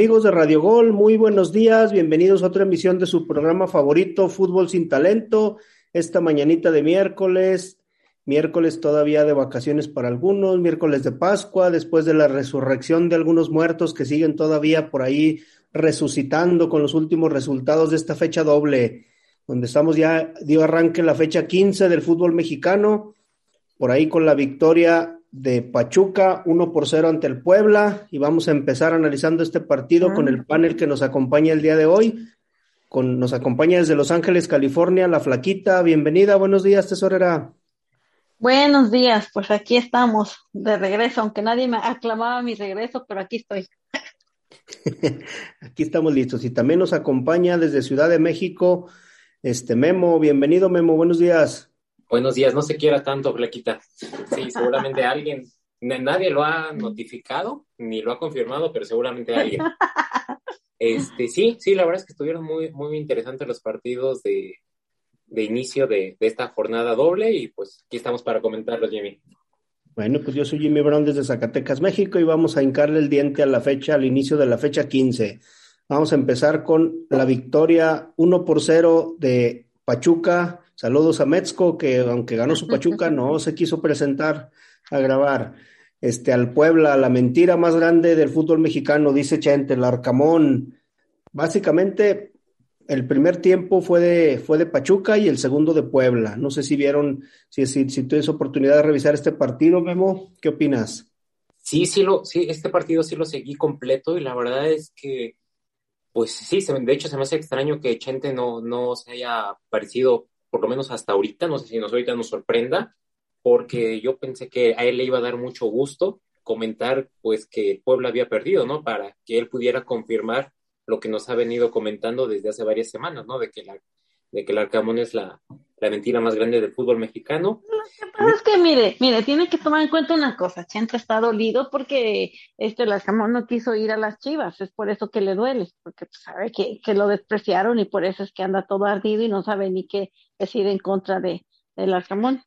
Amigos de Radio Gol, muy buenos días, bienvenidos a otra emisión de su programa favorito, Fútbol sin Talento, esta mañanita de miércoles, miércoles todavía de vacaciones para algunos, miércoles de Pascua, después de la resurrección de algunos muertos que siguen todavía por ahí resucitando con los últimos resultados de esta fecha doble, donde estamos ya, dio arranque la fecha 15 del fútbol mexicano, por ahí con la victoria de Pachuca, 1 por 0 ante el Puebla, y vamos a empezar analizando este partido con el panel que nos acompaña el día de hoy. Con, nos acompaña desde Los Ángeles, California, la Flaquita. Bienvenida, buenos días, tesorera. Buenos días, pues aquí estamos de regreso, aunque nadie me aclamaba mi regreso, pero aquí estoy. aquí estamos listos. Y también nos acompaña desde Ciudad de México, este Memo. Bienvenido, Memo, buenos días. Buenos días, no se quiera tanto, Flaquita. Sí, seguramente alguien, nadie lo ha notificado ni lo ha confirmado, pero seguramente alguien. Este, sí, sí, la verdad es que estuvieron muy, muy interesantes los partidos de, de inicio de, de, esta jornada doble y pues aquí estamos para comentarlos, Jimmy. Bueno, pues yo soy Jimmy Brown desde Zacatecas, México y vamos a hincarle el diente a la fecha, al inicio de la fecha 15. Vamos a empezar con la victoria 1 por 0 de Pachuca Saludos a Metzco, que aunque ganó su Pachuca, no se quiso presentar a grabar. Este, al Puebla, la mentira más grande del fútbol mexicano, dice Chente, el Arcamón. Básicamente, el primer tiempo fue de, fue de Pachuca y el segundo de Puebla. No sé si vieron, si, si, si tuviste oportunidad de revisar este partido, Memo, ¿qué opinas? Sí, sí, lo, sí, este partido sí lo seguí completo y la verdad es que, pues sí, de hecho se me hace extraño que Chente no, no se haya parecido por lo menos hasta ahorita, no sé si nos ahorita nos sorprenda, porque yo pensé que a él le iba a dar mucho gusto comentar pues que el pueblo había perdido, ¿no? Para que él pudiera confirmar lo que nos ha venido comentando desde hace varias semanas, ¿no? De que la de que el Arcamón es la, la mentira más grande del fútbol mexicano. Lo que pasa es que, mire, mire, tiene que tomar en cuenta una cosa, Chente está dolido porque este el Arcamón no quiso ir a las chivas, es por eso que le duele, porque pues, sabe que, que lo despreciaron y por eso es que anda todo ardido y no sabe ni qué decir en contra de del Arcamón.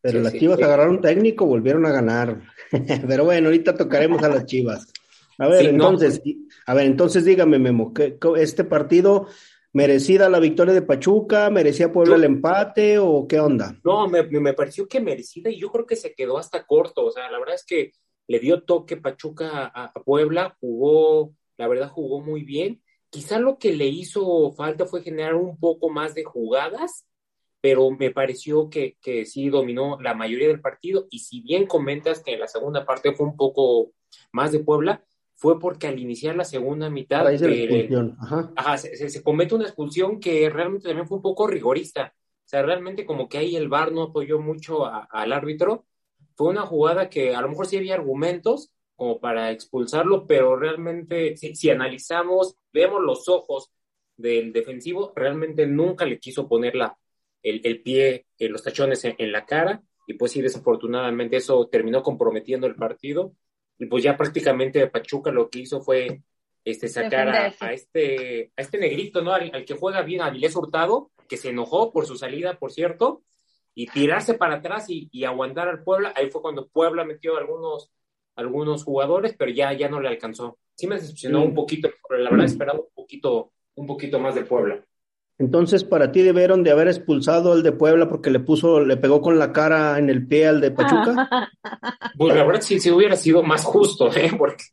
Pero las chivas agarraron técnico, volvieron a ganar. Pero bueno, ahorita tocaremos a las chivas. A ver, entonces, a ver, entonces dígame, Memo, que este partido ¿Merecida la victoria de Pachuca? ¿Merecía Puebla el empate o qué onda? No, me, me, pareció que merecida y yo creo que se quedó hasta corto. O sea, la verdad es que le dio toque Pachuca a, a Puebla, jugó, la verdad jugó muy bien. Quizá lo que le hizo falta fue generar un poco más de jugadas, pero me pareció que, que sí dominó la mayoría del partido. Y si bien comentas que en la segunda parte fue un poco más de Puebla, fue porque al iniciar la segunda mitad se, comete una expulsión que realmente también fue un poco rigorista. O sea, realmente como que ahí el VAR no apoyó mucho al árbitro. Fue una jugada que a lo mejor sí había argumentos como para expulsarlo, pero realmente si, analizamos, vemos los ojos del defensivo, realmente nunca le quiso poner la, el, pie, en eh, los tachones en la cara, y pues sí, desafortunadamente eso terminó comprometiendo el partido y pues ya prácticamente Pachuca lo que hizo fue este, sacar a, este, a este negrito, ¿no? Al, que juega bien, a Vilés Hurtado, que se enojó por su salida, por cierto, y tirarse para atrás y, aguantar al Puebla. Ahí fue cuando Puebla metió algunos, algunos jugadores, pero ya, ya no le alcanzó. Sí me decepcionó mm. un poquito, pero la verdad esperaba un poquito, un poquito más de Puebla. Entonces, para ti debieron de haber expulsado al de Puebla porque le puso, le pegó con la cara en el pie al de Pachuca. Pues la verdad sí, sí hubiera sido más justo, ¿eh? porque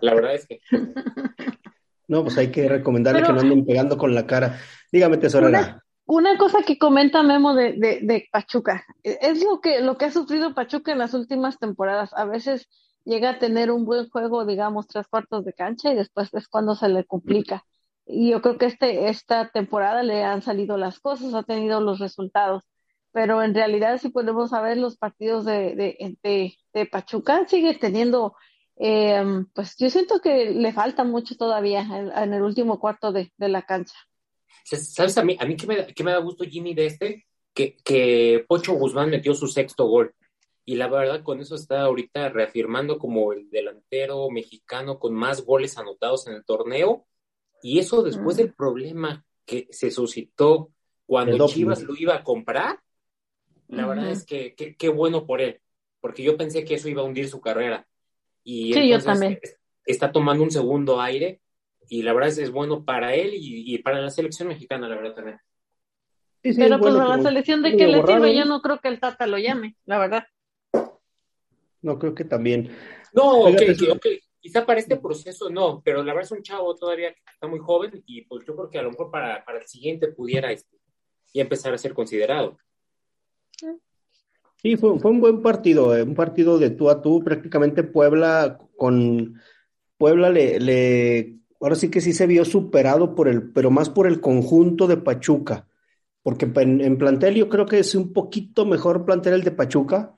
la verdad es que. No, pues hay que recomendarle que no anden pegando con la cara. Dígame, tesorera. Una, cosa que comenta Memo de, de, de, Pachuca, es lo que, lo que ha sufrido Pachuca en las últimas temporadas. A veces llega a tener un buen juego, digamos, tres cuartos de cancha y después es cuando se le complica y yo creo que este, esta temporada le han salido las cosas, ha tenido los resultados, pero en realidad si podemos saber los partidos de, de, de, Pachuca, sigue teniendo, eh, pues yo siento que le falta mucho todavía en, el último cuarto de, la cancha. ¿Sabes a mí, a mí que me, que me da gusto Jimmy de este? Que, que Pocho Guzmán metió su sexto gol. Y la verdad, con eso está ahorita reafirmando como el delantero mexicano con más goles anotados en el torneo y eso después del problema que se suscitó cuando Chivas lo iba a comprar, la verdad es que qué bueno por él, porque yo pensé que eso iba a hundir su carrera. Y sí, yo también. está tomando un segundo aire y la verdad es, es bueno para él y, para la selección mexicana, la verdad también. pero pues a la selección de que le sirve, yo no creo que el Tata lo llame, la verdad. No, creo que también. No, ok, ok, quizá para este proceso no, pero la verdad es un chavo todavía que está muy joven y pues yo creo que a lo mejor para, para el siguiente pudiera este, ya empezar a ser considerado. Sí, fue, fue un buen partido, eh, un partido de tú a tú, prácticamente Puebla con Puebla le, le, ahora sí que sí se vio superado por el, pero más por el conjunto de Pachuca, porque en, plantel yo creo que es un poquito mejor plantel el de Pachuca,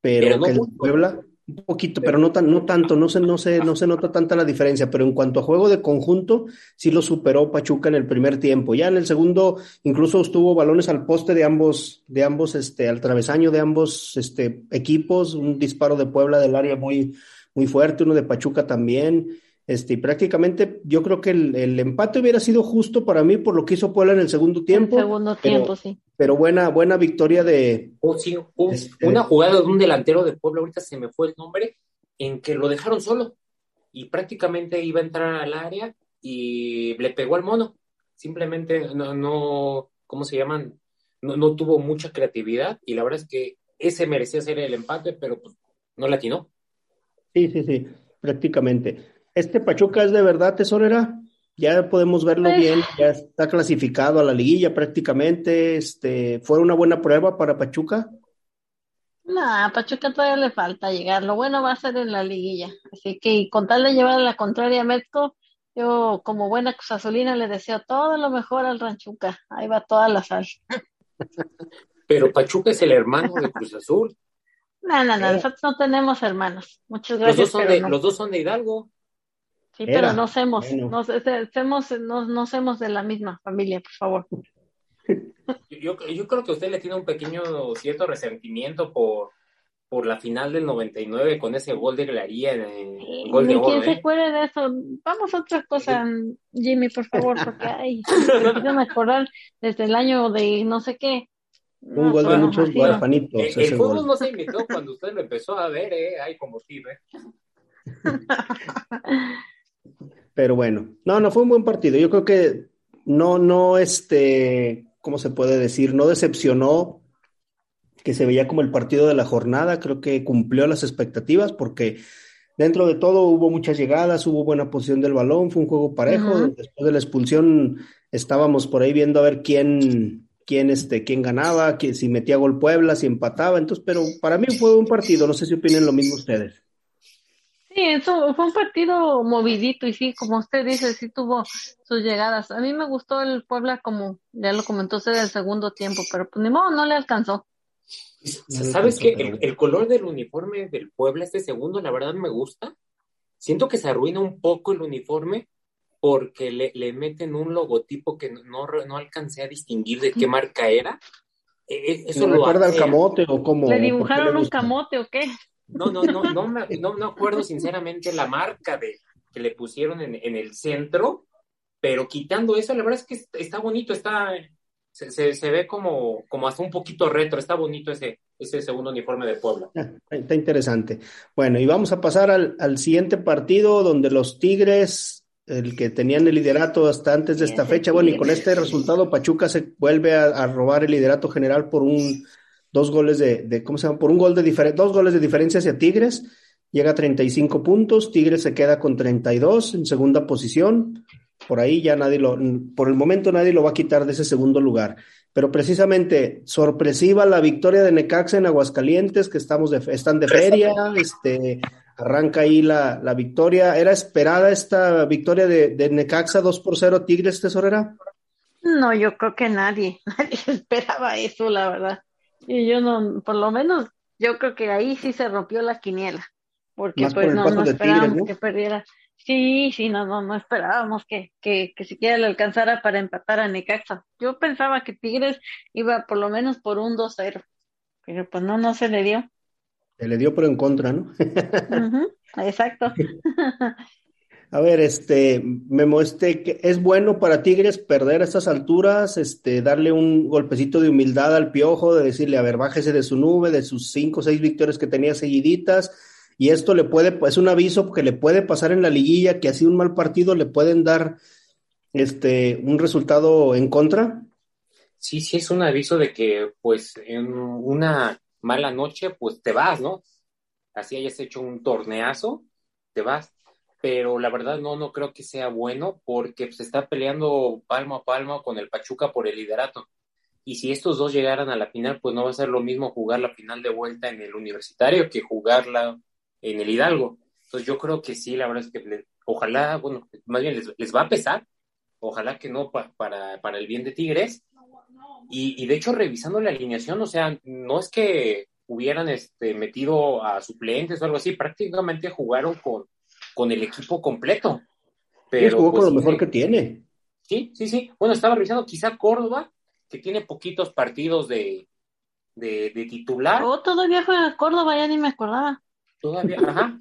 pero, que el de Puebla, un poquito, pero no, tan, no tanto, no se, no, se, no se nota tanta la diferencia, pero en cuanto a juego de conjunto, sí lo superó Pachuca en el primer tiempo. Ya en el segundo, incluso estuvo balones al poste de ambos, de ambos, este, al travesaño de ambos este, equipos, un disparo de Puebla del área muy, muy fuerte, uno de Pachuca también. Este, y prácticamente yo creo que el, empate hubiera sido justo para mí por lo que hizo Puebla en el segundo tiempo. El segundo tiempo, sí. Pero buena, buena victoria de. Oh, sí, este, una jugada de un delantero de Puebla, ahorita se me fue el nombre, en que lo dejaron solo y prácticamente iba a entrar al área y le pegó al mono. Simplemente no, no ¿cómo se llaman? No, no tuvo mucha creatividad y la verdad es que ese merecía ser el empate, pero pues no latinó. Sí, sí, sí, prácticamente. ¿Este Pachuca es de verdad tesorera? Ya podemos verlo pues bien, ya está clasificado a la liguilla prácticamente. Este, ¿Fue una buena prueba para Pachuca? No, a Pachuca todavía le falta llegar. Lo bueno va a ser en la liguilla. Así que con tal de llevar a la contraria a Metco, yo como buena Cruzazulina le deseo todo lo mejor al Ranchuca. Ahí va toda la sal. Pero Pachuca es el hermano de Cruz Azul. No, no, no, nosotros no tenemos hermanos. Muchas gracias. Los dos son, de, los dos son de Hidalgo. Sí, pero no somos, no, somos, de la misma familia, por favor. Yo, creo que usted le tiene un pequeño cierto resentimiento por, por la final del 99 con ese gol de Glaría en el gol de. ¿Quién se ¿eh? acuerde de eso? Vamos a otra cosa, Jimmy, por favor, porque ay, me acordar desde el año de no sé qué. Un gol de muchos guarapanitos. El, el fútbol no se invitó cuando usted lo empezó a ver, ¿eh? Ay, como sí, ¿eh? Pero bueno, no, no fue un buen partido. Yo creo que no, no, este, ¿cómo se puede decir? No decepcionó que se veía como el partido de la jornada. Creo que cumplió las expectativas porque dentro de todo hubo muchas llegadas, hubo buena posición del balón, fue un juego parejo. Después de la expulsión estábamos por ahí viendo a ver quién, quién, este, quién ganaba, si metía gol Puebla, si empataba. Entonces, pero para mí fue un partido. No sé si opinen lo mismo ustedes. Sí, eso fue un partido movidito y sí, como usted dice, sí tuvo sus llegadas. A mí me gustó el Puebla como ya lo comentó usted el segundo tiempo, pero pues ni modo, no le alcanzó. ¿Sabes qué? El, color del uniforme del Puebla, este segundo, la verdad me gusta. Siento que se arruina un poco el uniforme porque le, le meten un logotipo que no, no alcancé a distinguir de qué marca era. E, e, eso lo recuerda al camote o como. ¿Le dibujaron un camote o qué? No, no, no, no me, no, no acuerdo sinceramente la marca de, que le pusieron en, en, el centro, pero quitando eso, la verdad es que está bonito, está, se, se, ve como, como hasta un poquito retro, está bonito ese, ese segundo uniforme de Puebla. Ah, está interesante. Bueno, y vamos a pasar al, al siguiente partido donde los Tigres el que tenían el liderato hasta antes de esta fecha. Bueno, y con este resultado, Pachuca se vuelve a, a, robar el liderato general por un dos goles de, ¿cómo se llama? Por un gol de diferencia, dos goles de diferencia hacia Tigres, llega a 35 puntos, Tigres se queda con 32 en segunda posición, por ahí ya nadie lo, por el momento nadie lo va a quitar de ese segundo lugar. Pero precisamente sorpresiva la victoria de Necaxa en Aguascalientes, que estamos de, están de feria, este, arranca ahí la, la victoria. ¿Era esperada esta victoria de, de Necaxa 2 por 0 Tigres, tesorera? No, yo creo que nadie, nadie esperaba eso, la verdad. Y yo no, por lo menos, yo creo que ahí sí se rompió la quiniela, porque pues no, no esperábamos que perdiera. Sí, sí, no, no, no esperábamos que, que, que siquiera le alcanzara para empatar a Necaxa. Yo pensaba que Tigres iba por lo menos por un 2-0, pero pues no, no se le dio. Se le dio pero en contra, ¿no? exacto. A ver, este, Memo, este, ¿es bueno para Tigres perder a estas alturas, este, darle un golpecito de humildad al piojo, de decirle, a ver, bájese de su nube, de sus cinco o seis victorias que tenía seguiditas, y esto le puede, es un aviso que le puede pasar en la liguilla, que así un mal partido le pueden dar este, un resultado en contra. Sí, sí, es un aviso de que, pues, en una mala noche, pues te vas, ¿no? Así hayas hecho un torneazo, te vas. Pero la verdad no, no creo que sea bueno porque se está peleando palmo a palmo con el Pachuca por el liderato. Y si estos dos llegaran a la final, pues no va a ser lo mismo jugar la final de vuelta en el universitario que jugarla en el Hidalgo. Entonces yo creo que sí, la verdad es que ojalá, bueno, más bien les, va a pesar, ojalá que no para, para el bien de Tigres. Y, y, de hecho, revisando la alineación, o sea, no es que hubieran este, metido a suplentes o algo así, prácticamente jugaron con, con el equipo completo. Pero jugó con pues, lo mejor que tiene. Sí, sí, sí. Bueno, estaba revisando quizá Córdoba, que tiene poquitos partidos de, de, titular. Oh, todavía juega Córdoba, ya ni me acordaba. Todavía, ajá.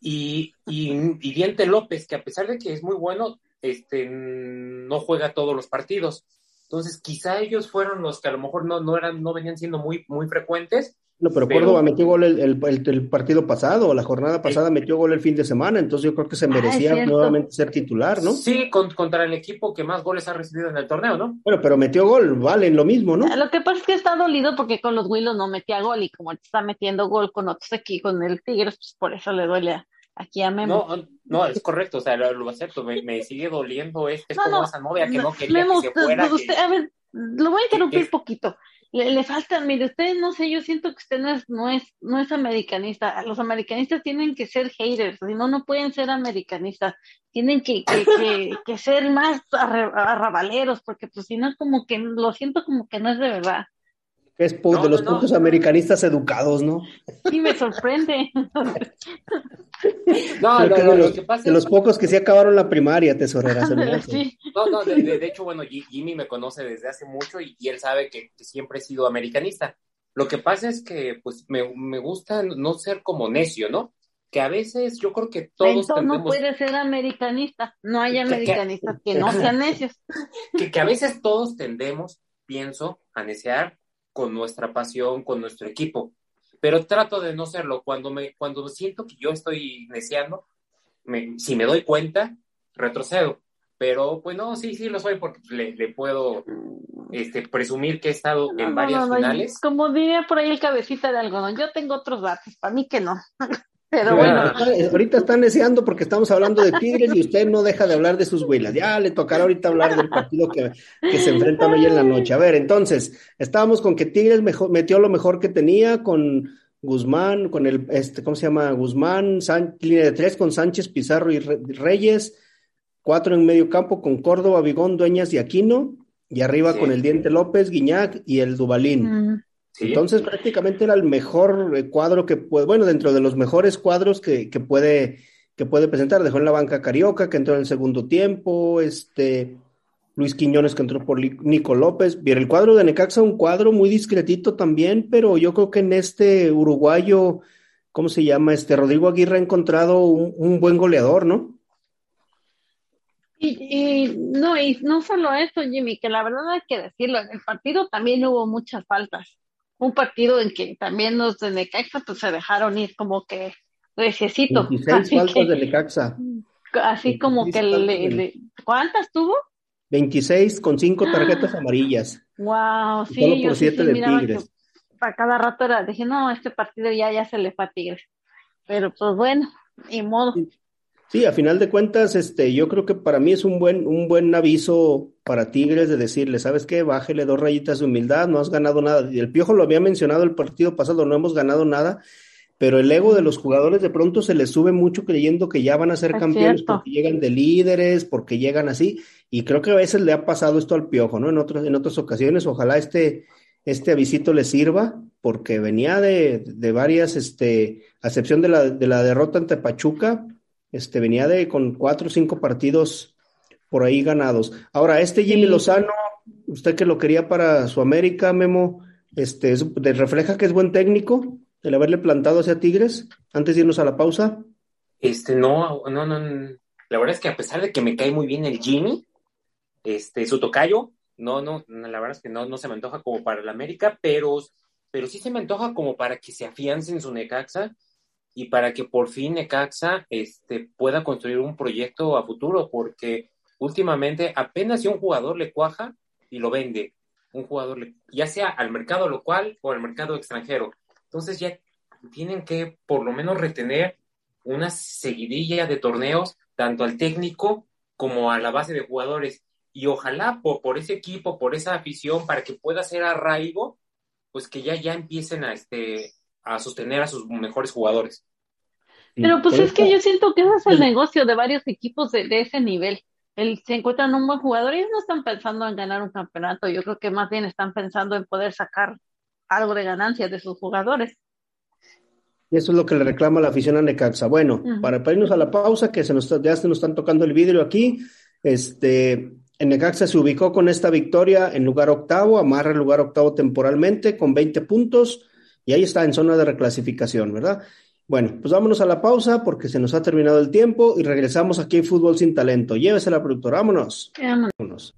Y, y, Diente López, que a pesar de que es muy bueno, este no juega todos los partidos. Entonces, quizá ellos fueron los que a lo mejor no, no eran, no venían siendo muy, muy frecuentes, no, pero, Córdoba metió gol el, partido pasado, la jornada pasada metió gol el fin de semana, entonces yo creo que se ah, merecía nuevamente ser titular, ¿no? Sí, contra el equipo que más goles ha recibido en el torneo, ¿no? Bueno, pero metió gol, vale, lo mismo, ¿no? Lo que pasa es que está dolido porque con los Willows no metía gol y como está metiendo gol con otros aquí, con el Tigres, pues por eso le duele aquí a Memo. No, no, es correcto, o sea, lo, acepto, me, sigue doliendo, es, es como esa novia que no, quería que se fuera. a ver, lo voy a interrumpir un poquito le, le faltan, mire, usted no sé, yo siento que usted no es, no es, no es americanista. Los americanistas tienen que ser haters, si no, no pueden ser americanistas. Tienen que, que, que, ser más arrabaleros, porque pues si no, como que lo siento como que no es de verdad. Es de los pocos americanistas educados, ¿no? Sí, me sorprende. no, no, de, los, de los pocos que sí acabaron la primaria, tesorera. sí. No, no, de, hecho, bueno, Jimmy me conoce desde hace mucho y, él sabe que, siempre he sido americanista. Lo que pasa es que, pues, me, me, gusta no ser como necio, ¿no? Que a veces yo creo que todos Entonces, no puede ser americanista, no hay americanistas que, no sean necios. Que, que a veces todos tendemos, pienso, a neciar con nuestra pasión, con nuestro equipo. Pero trato de no serlo. Cuando me, cuando siento que yo estoy deseando, me, si me doy cuenta, retrocedo. Pero pues no, sí, sí lo soy porque le, puedo este, presumir que he estado en varias finales. Como diría por ahí el cabecita de algodón, yo tengo otros datos, para mí que no. Pero bueno. Ahorita están deseando porque estamos hablando de Tigres y usted no deja de hablar de sus huilas. Ya le tocará ahorita hablar del partido que, se enfrentan hoy en la noche. A ver, entonces, estábamos con que Tigres metió lo mejor que tenía con Guzmán, con el, este, ¿cómo se llama? Guzmán, línea de tres con Sánchez, Pizarro y Reyes, cuatro en medio campo con Córdoba, Vigón, Dueñas y Aquino, y arriba con el Diente López, Guiñac y el Dubalín. Mm. Entonces prácticamente era el mejor eh, cuadro que puede, bueno, dentro de los mejores cuadros que, que, puede, que puede presentar. Dejó en la banca Carioca, que entró en el segundo tiempo, este Luis Quiñones que entró por Nico López. Bien, el cuadro de Necaxa, un cuadro muy discretito también, pero yo creo que en este uruguayo, ¿cómo se llama? Este Rodrigo Aguirre ha encontrado un, buen goleador, ¿no? Y, y, no, y no solo eso, Jimmy, que la verdad hay que decirlo, en el partido también hubo muchas faltas un partido en que también los de Necaxa pues se dejaron ir como que recesito. 26 faltas de Necaxa. Así como que le, ¿Cuántas tuvo? 26 con 5 tarjetas amarillas. Wow, sí. Solo por 7 de Tigres. Para cada rato era, dije, no, este partido ya, ya se le fue a Tigres. Pero pues bueno, ni modo. Sí, a final de cuentas, este, yo creo que para mí es un buen, un buen aviso para Tigres de decirle, ¿sabes qué? Bájele dos rayitas de humildad, no has ganado nada. Y el Piojo lo había mencionado el partido pasado, no hemos ganado nada, pero el ego de los jugadores de pronto se les sube mucho creyendo que ya van a ser campeones porque llegan de líderes, porque llegan así, y creo que a veces le ha pasado esto al Piojo, ¿no? En otras, en otras ocasiones, ojalá este, este avisito le sirva, porque venía de, de varias, este, a excepción de la, de la derrota ante Pachuca, este, venía de con cuatro o cinco partidos por ahí ganados. Ahora, este Jimmy Lozano, usted que lo quería para su América, Memo, este, refleja que es buen técnico el haberle plantado hacia Tigres antes de irnos a la pausa. Este, no, no, no. La verdad es que a pesar de que me cae muy bien el Jimmy, este, su tocayo, no, no, la verdad es que no, no se me antoja como para el América, pero, pero sí se me antoja como para que se afiance en su Necaxa y para que por fin Necaxa este, pueda construir un proyecto a futuro, porque últimamente apenas si un jugador le cuaja y lo vende, un jugador, ya sea al mercado local o al mercado extranjero. Entonces ya tienen que por lo menos retener una seguidilla de torneos, tanto al técnico como a la base de jugadores. Y ojalá por, por ese equipo, por esa afición, para que pueda ser arraigo, pues que ya, ya empiecen a, este, a sostener a sus mejores jugadores. Pero pues es que yo siento que ese es el negocio de varios equipos de, de ese nivel. El, se encuentran un buen jugador y ellos no están pensando en ganar un campeonato, yo creo que más bien están pensando en poder sacar algo de ganancia de sus jugadores. Y eso es lo que le reclama la afición a Necaxa. Bueno, para, irnos a la pausa, que se nos, ya se nos están tocando el vidrio aquí, este, en Necaxa se ubicó con esta victoria en lugar octavo, amarra el lugar octavo temporalmente con 20 puntos y ahí está en zona de reclasificación, ¿verdad? Bueno, pues vámonos a la pausa porque se nos ha terminado el tiempo y regresamos aquí en Fútbol sin Talento. Llévese la productora, vámonos. vámonos.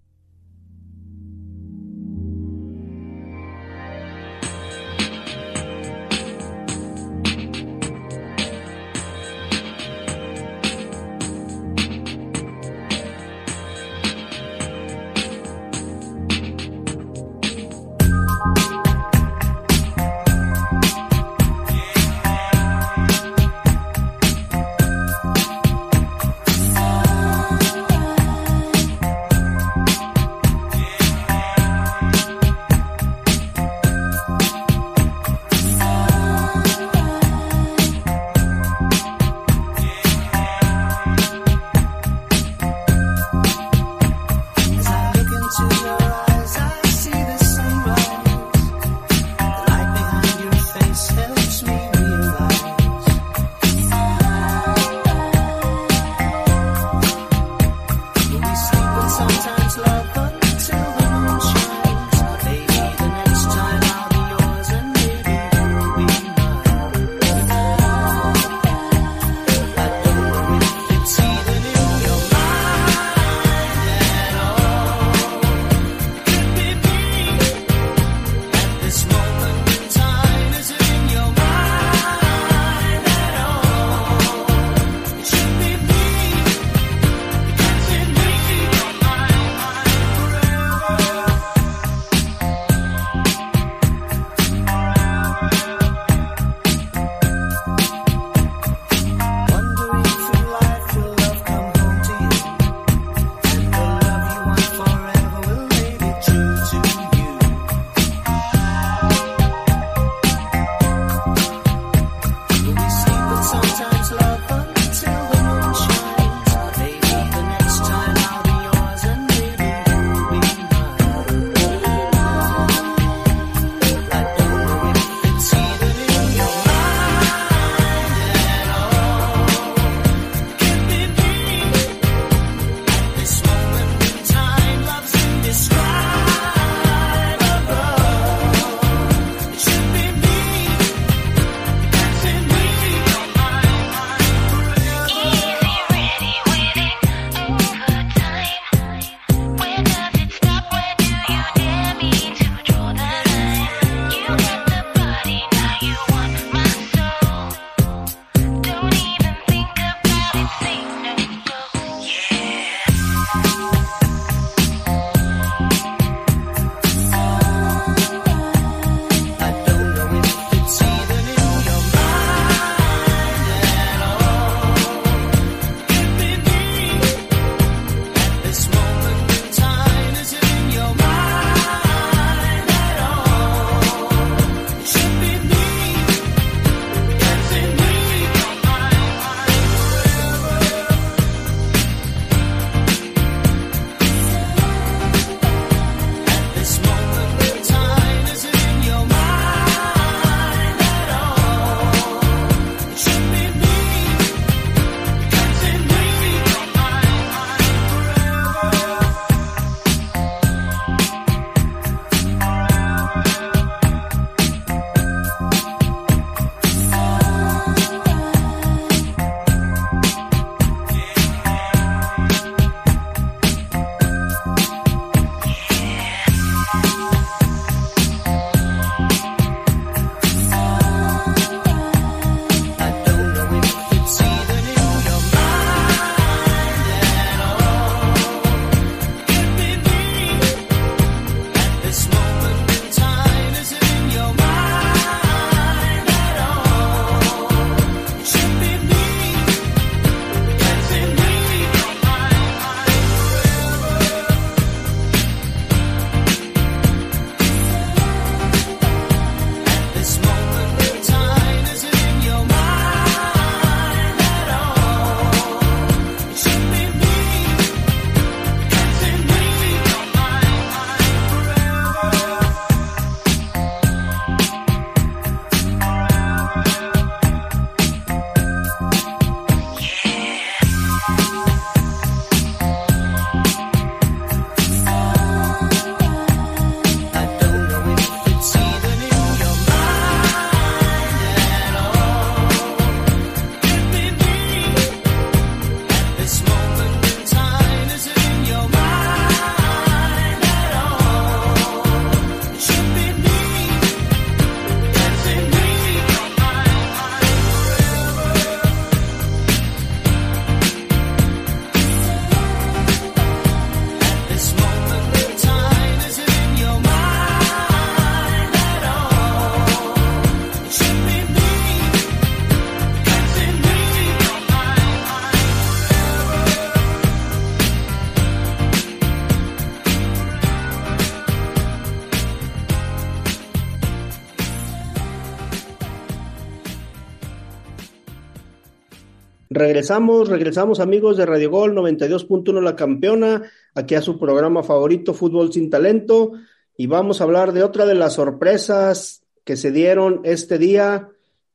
Regresamos, regresamos amigos de Radio Gol 92.1 La Campeona, aquí a su programa favorito Fútbol sin Talento. Y vamos a hablar de otra de las sorpresas que se dieron este día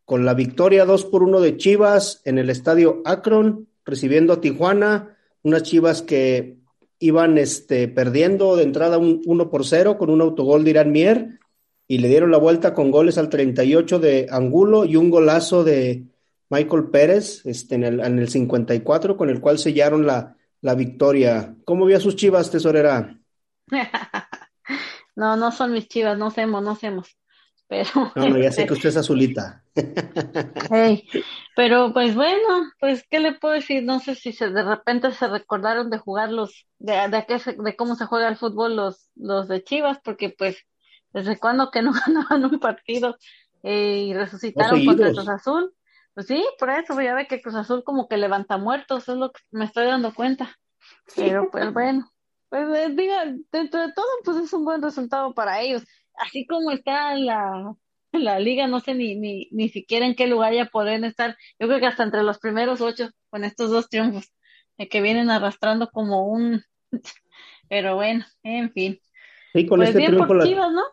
con la victoria 2 por 1 de Chivas en el estadio Akron, recibiendo a Tijuana, unas Chivas que iban este, perdiendo de entrada un 1 por 0 con un autogol de Irán Mier y le dieron la vuelta con goles al 38 de Angulo y un golazo de Michael Pérez este, en, el, en el 54 con el cual sellaron la, la victoria. ¿Cómo vio a sus Chivas, tesorera? no, no son mis Chivas, no hacemos, no hacemos. Pero, no, no, ya sé que usted es azulita. hey, pero pues bueno, pues qué le puedo decir, no sé si se, de repente se recordaron de jugar los, de, de, qué de cómo se juega el fútbol los, los de Chivas, porque pues desde cuando que no ganaban un partido eh, y resucitaron contra Cruz Azul. Pues sí, por eso ya ve que Cruz Azul como que levanta muertos, es lo que me estoy dando cuenta. Pero pues bueno, pues eh, diga, dentro de todo pues es un buen resultado para ellos. Así como está la, la liga, no sé ni, ni, ni siquiera en qué lugar ya pueden estar. Yo creo que hasta entre los primeros ocho con estos dos triunfos eh, que vienen arrastrando como un... Pero bueno, en fin. Sí, con pues este bien triunfo por Chivas, ¿no?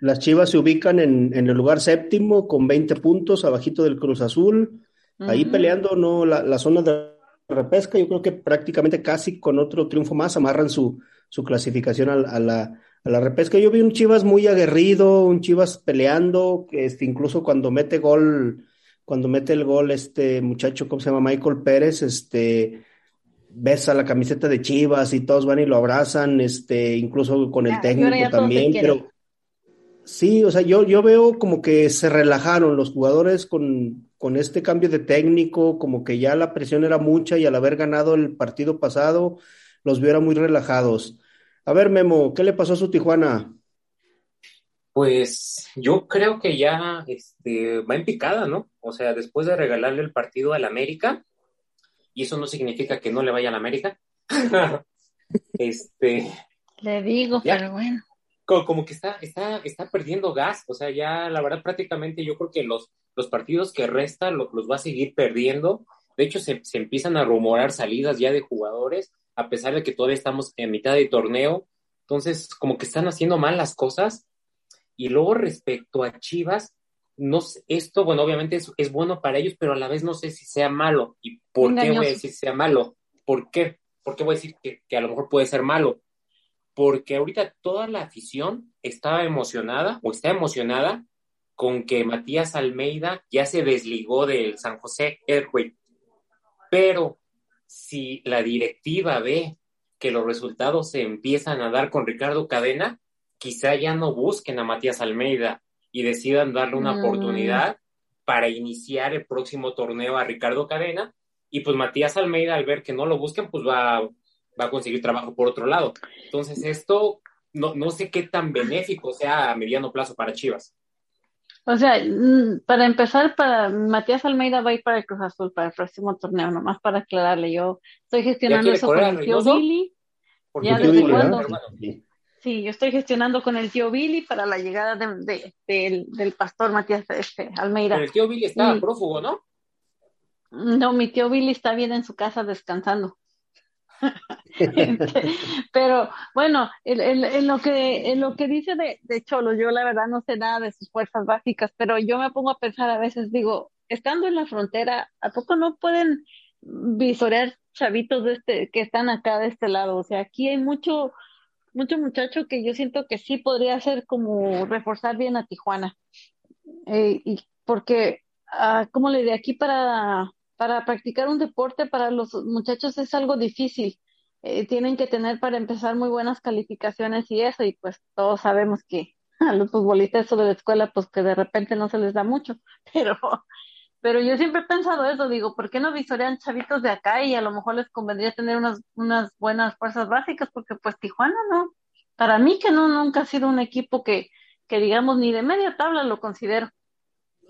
Las Chivas se ubican en, en el lugar séptimo con 20 puntos abajito del Cruz Azul, ahí peleando no la, la zona de repesca, yo creo que prácticamente casi con otro triunfo más amarran su, su clasificación a, a la, a la repesca. Yo vi un Chivas muy aguerrido, un Chivas peleando, este, incluso cuando mete gol, cuando mete el gol este muchacho, ¿cómo se llama? Michael Pérez, este besa la camiseta de Chivas y todos van y lo abrazan, este, incluso con el Ah, técnico también, pero Sí, o sea, yo, yo veo como que se relajaron los jugadores con, con este cambio de técnico, como que ya la presión era mucha y al haber ganado el partido pasado, los vio era muy relajados. A ver, Memo, ¿qué le pasó a su Tijuana? Pues yo creo que ya este, va en picada, ¿no? O sea, después de regalarle el partido al América, y eso no significa que no le vaya al América, este, Le digo, Ya. pero bueno. Co- como que está, está, está perdiendo gas, o sea, ya la verdad prácticamente yo creo que los, los partidos que restan lo- los va a seguir perdiendo. De hecho, se, se empiezan a rumorar salidas ya de jugadores, a pesar de que todavía estamos en mitad de torneo. Entonces, como que están haciendo mal las cosas. Y luego respecto a Chivas, no sé, esto, bueno, obviamente es, es bueno para ellos, pero a la vez no sé si sea malo. ¿Y por qué voy a decir sea malo? ¿Por qué? ¿Por qué voy a decir que, que a lo mejor puede ser malo? Porque ahorita toda la afición estaba emocionada o está emocionada con que Matías Almeida ya se desligó del San José Earthquake. Pero si la directiva ve que los resultados se empiezan a dar con Ricardo Cadena, quizá ya no busquen a Matías Almeida y decidan darle una Mm. oportunidad para iniciar el próximo torneo a Ricardo Cadena. Y pues Matías Almeida, al ver que no lo busquen, pues va, va a conseguir trabajo por otro lado. Entonces, esto no, no sé qué tan benéfico sea a mediano plazo para Chivas. O sea, mm, para empezar, para Matías Almeida va a ir para el Cruz Azul para el próximo torneo, nomás para aclararle. Yo estoy gestionando eso con el tío? Billy. Porque Ya desde hermano, Sí. Yo estoy gestionando con el tío Billy para la llegada de, de- del, del pastor Matías este, Almeida. Pero el tío Billy está prófugo, ¿no? No, mi tío Billy está bien en su casa descansando. Pero bueno, en, lo que en lo que dice de, de Cholo, yo la verdad no sé nada de sus fuerzas básicas, pero yo me pongo a pensar a veces, digo, estando en la frontera, ¿a poco no pueden visorear chavitos de este que están acá de este lado? O sea, aquí hay mucho mucho muchacho que yo siento que sí podría ser como reforzar bien a Tijuana. Eh, y porque, ah, ¿cómo le diré? Aquí para, para practicar un deporte para los muchachos es algo difícil. Eh, tienen que tener para empezar muy buenas calificaciones y eso, y pues todos sabemos que a los futbolistas de la escuela, pues que de repente no se les da mucho, pero, pero yo siempre he pensado eso, digo, ¿por qué no visorean chavitos de acá y a lo mejor les convendría tener unas, unas buenas fuerzas básicas? Porque pues Tijuana no, para mí que no, nunca ha sido un equipo que, que digamos ni de media tabla lo considero.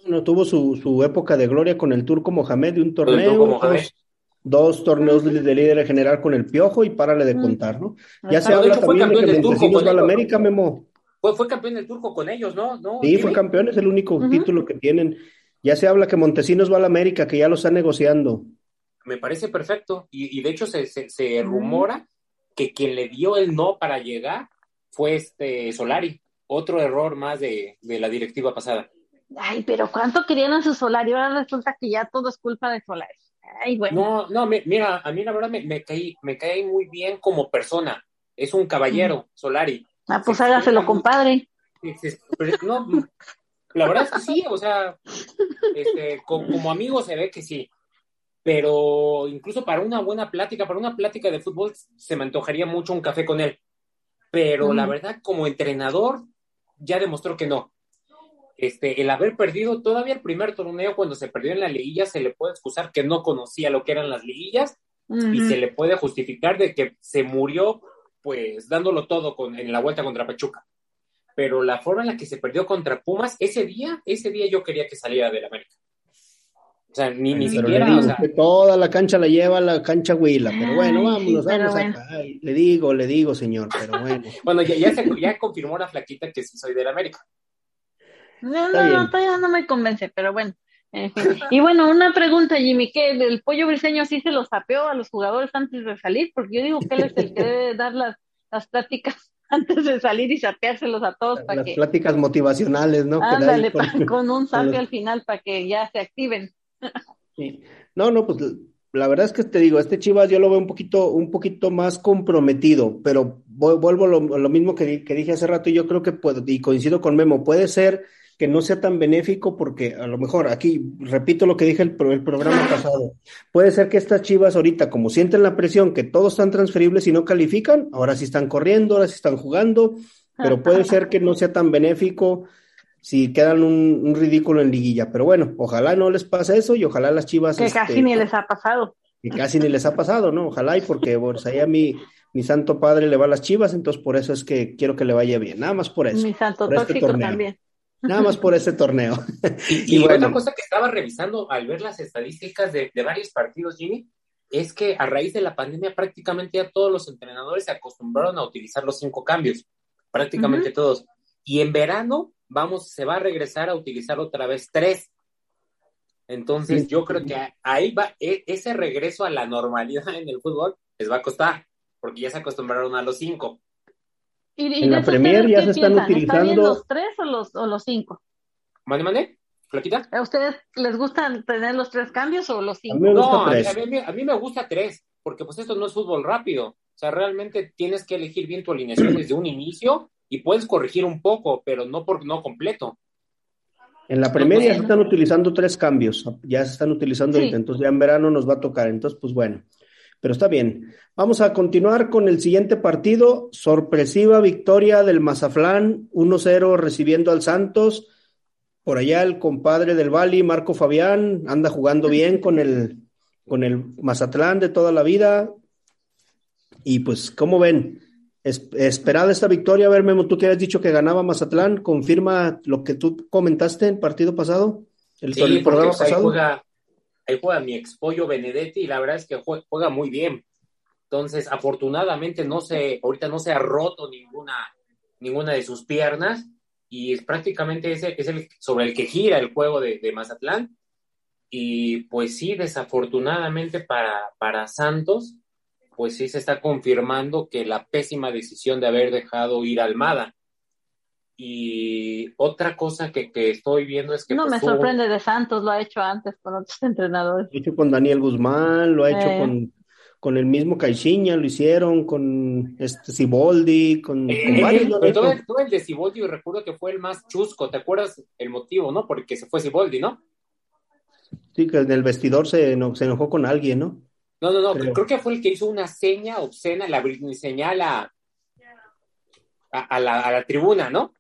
No tuvo su, su época de gloria con el Turco Mohamed de un el torneo, dos, dos torneos de, de líder general con el Piojo y párale de Mm. contar, ¿no? Ya se Bueno, habla de hecho, también de que del Turco Montesinos con va a la ellos, ¿no? América, Memo. Fue, fue campeón del turco con ellos, ¿no? ¿No, Sí, fue campeón, es el único Ujú. título que tienen. Ya se habla que Montesinos va a la América, que ya lo están negociando. me parece perfecto. Y, de hecho se, se, rumora que quien le dio el no para llegar fue este Solari. Otro error más de, la directiva pasada. Ay, pero ¿cuánto querían a su Solari? Ahora resulta que ya todo es culpa de Solari. Ay, bueno. No, no, mira, a mí la verdad me, me, caí, me cae muy bien como persona. Es un caballero, Solari. Ah, pues hágaselo, compadre. No, la verdad es que sí, o sea, este, como, amigo se ve que sí, pero incluso para una buena plática, para una plática de fútbol, se me antojaría mucho un café con él. Pero la verdad, como entrenador, ya demostró que no. Este, el haber perdido todavía el primer torneo cuando se perdió en la liguilla, se le puede excusar que no conocía lo que eran las liguillas y se le puede justificar de que se murió pues dándolo todo con, en la vuelta contra Pachuca pero la forma en la que se perdió contra Pumas, ese día, ese día yo quería que saliera del América. O sea, ni, ni siquiera. Le digo, toda la cancha la lleva la cancha Huila, pero bueno, vámonos, vamos le digo, le digo, señor, pero bueno. bueno, ya, ya, se, ya confirmó la flaquita que sí soy del América. No, no, no, todavía no me convence, pero bueno. Y bueno, una pregunta, Jimmy, ¿qué el pollo briseño sí se lo sapeó a los jugadores antes de salir? Porque yo digo que él es el que debe dar las, las pláticas antes de salir y sapeárselos a todos para Las pláticas motivacionales, ¿no? Ándale, con, un sapio al final para que ya se activen. Sí. No, no, pues la verdad es que te digo, este Chivas yo lo veo un poquito, un poquito más comprometido, pero vuelvo a lo, lo mismo que, que, dije hace rato y yo creo que puedo, y coincido con Memo, puede ser que no sea tan benéfico porque a lo mejor aquí, repito lo que dije el, el programa pasado, puede ser que estas chivas ahorita, como sienten la presión que todos están transferibles y no califican, ahora sí están corriendo, ahora sí están jugando, pero puede ser que no sea tan benéfico si quedan un, ridículo en liguilla. Pero bueno, ojalá no les pase eso y ojalá las chivas... Que casi este, ni les ha pasado. Que casi ni les ha pasado, ¿no? Ojalá y porque pues, ahí a mi, mi santo padre le va a las chivas, entonces por eso es que quiero que le vaya bien, nada más por eso. Mi santo este tóxico también. Nada más por ese torneo. Y, y, una cosa que estaba revisando al ver las estadísticas de, varios partidos, Jimmy, es que a raíz de la pandemia prácticamente ya todos los entrenadores se acostumbraron a utilizar los cinco cambios, prácticamente todos. Y en verano vamos, se va a regresar a utilizar otra vez tres. Entonces yo creo que ahí va, e, ese regreso a la normalidad en el fútbol les va a costar, porque ya se acostumbraron a los cinco en la Premier ya se están utilizando. los tres o los, o los cinco? ¿Mande, mande? ¿Flaquita? ¿A ustedes les gustan tener los tres cambios o los cinco? A no, a mí, a, mí, me gusta tres, porque pues esto no es fútbol rápido. O sea, realmente tienes que elegir bien tu alineación desde un inicio y puedes corregir un poco, pero no por no completo. En la Premier ya se están utilizando tres cambios, ya se están utilizando entonces ya en verano nos va a tocar, entonces pues bueno pero está bien. Vamos a continuar con el siguiente partido. Sorpresiva victoria del Mazaflán, 1-0 recibiendo al Santos. Por allá el compadre del Bali, Marco Fabián, anda jugando bien con el, con el Mazatlán de toda la vida. Y pues, ¿cómo ven? esperada esta victoria, a ver, Memo, tú que habías dicho que ganaba Mazatlán, confirma lo que tú comentaste en el partido pasado, el, programa pasado ahí juega mi ex pollo Benedetti y la verdad es que juega, muy bien. Entonces, afortunadamente no se, ahorita no se ha roto ninguna, ninguna de sus piernas y es prácticamente ese es el sobre el que gira el juego de, Mazatlán. Y pues sí, desafortunadamente para, para Santos, pues sí se está confirmando que la pésima decisión de haber dejado ir Almada. Y otra cosa que, estoy viendo es que... No pues, me sorprende de Santos, lo ha hecho antes con otros entrenadores. Lo ha hecho con Daniel Guzmán, lo ha hecho eh. con, el mismo Caixinha, lo hicieron con este Ciboldi, con, eh, varios. Pero todo, todo, el de Ciboldi, recuerdo que fue el más chusco, ¿te acuerdas el motivo, no? Porque se fue Ciboldi, ¿no? Sí, que en el vestidor se, se enojó con alguien, ¿no? No, no, no, creo. que fue el que hizo una seña obscena, la señal a, a, la, a la tribuna, ¿no?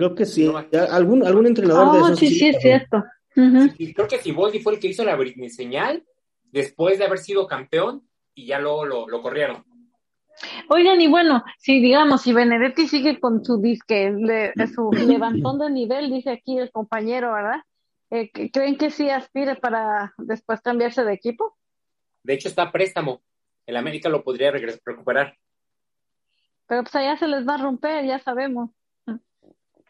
Creo que sí. algún, algún entrenador de esos. Sí, sí, es cierto. Creo que Siboldi fue el que hizo la Britney señal después de haber sido campeón y ya luego lo, corrieron. Oigan, y bueno, si digamos, si Benedetti sigue con su disque, su levantón de nivel, dice aquí el compañero, ¿verdad? Eh, ¿Creen que sí aspire para después cambiarse de equipo? De hecho, está a préstamo. El América lo podría recuperar. Pero pues allá se les va a romper, ya sabemos.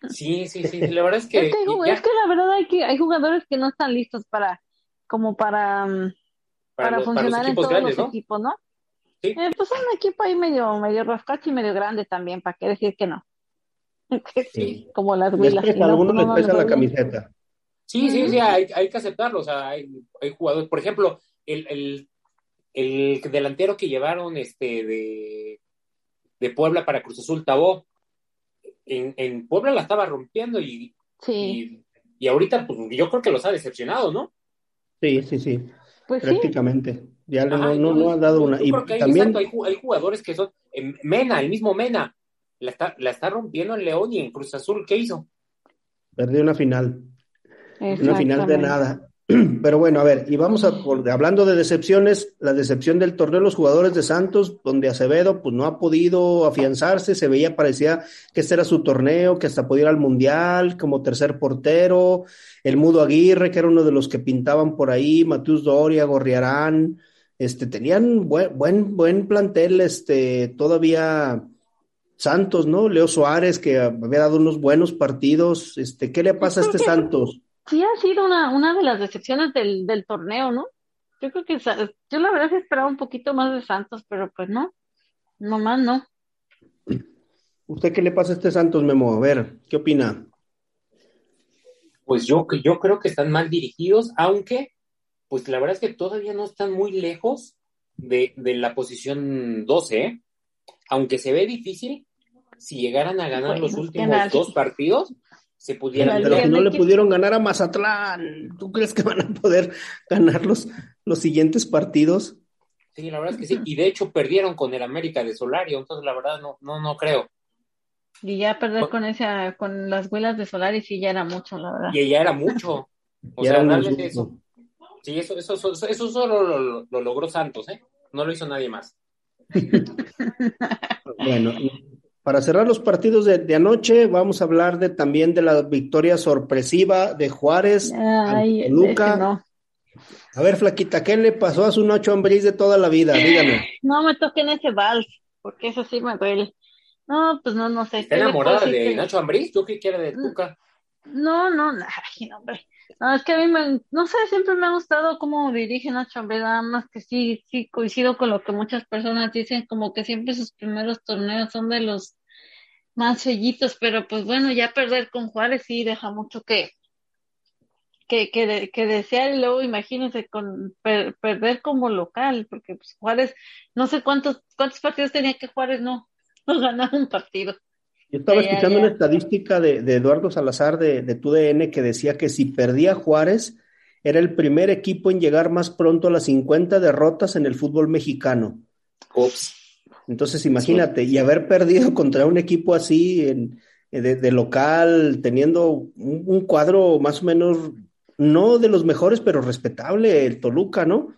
Sí, sí, sí, la verdad es que... es, que, la verdad hay, que hay jugadores que no están listos para, como para... Mm, para, funcionar en todos los equipos, ¿no? ¿Sí? Eh, pues un equipo ahí medio, medio rascacho y medio grande también, ¿para qué decir que no? sí. Como las huilas. a algunos les pesa la camiseta. Sí, sí, sí, hay, hay, que aceptarlo. O sea, hay, hay jugadores, por ejemplo, el, el, el, delantero que llevaron este de, de Puebla para Cruz Azul, Tabó, en, en Puebla la estaba rompiendo y, sí. y, ahorita pues, yo creo que los ha decepcionado, ¿no? Sí, sí, sí. Pues prácticamente. Ya no, no, ha dado una. y también hay, hay, jugadores que son. Mena, el mismo Mena, la está, la está rompiendo en León y en Cruz Azul. ¿Qué hizo? Perdió una final. Una final de nada. Pero bueno, a ver, y vamos a, hablando de decepciones, la decepción del torneo de los jugadores de Santos, donde Acevedo pues no ha podido afianzarse, se veía, parecía que este era su torneo, que hasta podía ir al Mundial como tercer portero, el Mudo Aguirre, que era uno de los que pintaban por ahí, Matheus Doria, Gorriarán, este, tenían buen, buen, buen plantel, este, todavía Santos, ¿no? Leo Suárez, que había dado unos buenos partidos, este, ¿qué le pasa a este Santos? Sí ha sido una, una de las decepciones del, del torneo, ¿no? Yo creo que yo la verdad que esperaba un poquito más de Santos, pero pues no, nomás no. ¿Usted qué le pasa a este Santos, Memo? A ver, ¿qué opina? Pues yo, yo creo que están mal dirigidos, aunque, pues la verdad es que todavía no están muy lejos de, de la posición 12, ¿eh? Aunque se ve difícil, si llegaran a ganar los últimos dos partidos, se pudieran. Pero no le pudieron ganar a Mazatlán. ¿Tú crees que van a poder ganar los, los siguientes partidos? Sí, la verdad es que sí. Y de hecho perdieron con el América de Solario, entonces la verdad no, no, no creo. Y ya perder con esa, con las huelas de Solari sí ya era mucho, la verdad. Y ya era mucho. O sea, realmente eso. Sí, eso, eso, eso, eso solo lo, lo, logró Santos, ¿eh? No lo hizo nadie más. bueno, para cerrar los partidos de, anoche, vamos a hablar de, también de la victoria sorpresiva de Juárez Ay, No. A ver, Flaquita, ¿qué le pasó a su Nacho Ambriz de toda la vida? Dígame. No me toquen ese vals, porque eso sí me duele. No, pues no, no sé. ¿Está enamorada de Nacho Ambriz? ¿Tú qué quieres de Tuca? No, no, ay, hombre. No, es que a mí me, no sé, siempre me ha gustado cómo dirige Nacho Ambriz, nada más que sí, sí coincido con lo que muchas personas dicen, como que siempre sus primeros torneos son de los más sellitos, pero pues bueno, ya perder con Juárez sí deja mucho que, que, que, que desear y luego imagínense con perder como local, porque pues Juárez, no sé cuántos, cuántos partidos tenía que Juárez no, no ganar un partido. Yo estaba escuchando una estadística de, de, Eduardo Salazar de, de TUDN que decía que si perdía Juárez, era el primer equipo en llegar más pronto a las 50 derrotas en el fútbol mexicano. Ups. Entonces, imagínate, y haber perdido contra un equipo así en, de, local, teniendo un, cuadro más o menos, no de los mejores, pero respetable, el Toluca, ¿no?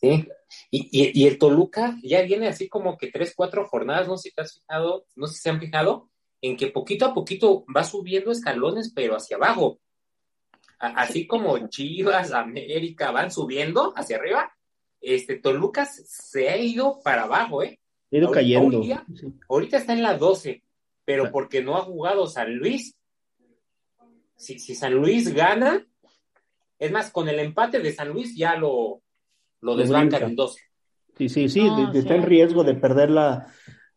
Sí. Y, y, el Toluca ya viene así como que tres, cuatro jornadas, no sé si te has fijado, no sé si se han fijado, en que poquito a poquito va subiendo escalones, pero hacia abajo. así como Chivas, América van subiendo hacia arriba, este Toluca se ha ido para abajo, ¿eh? Ha ido cayendo. Ahorita, está en la 12, pero ah. porque no ha jugado San Luis. Si, si, San Luis gana, es más, con el empate de San Luis ya lo, lo desbancan en 12. Sí, sí, sí, está en riesgo de perder la,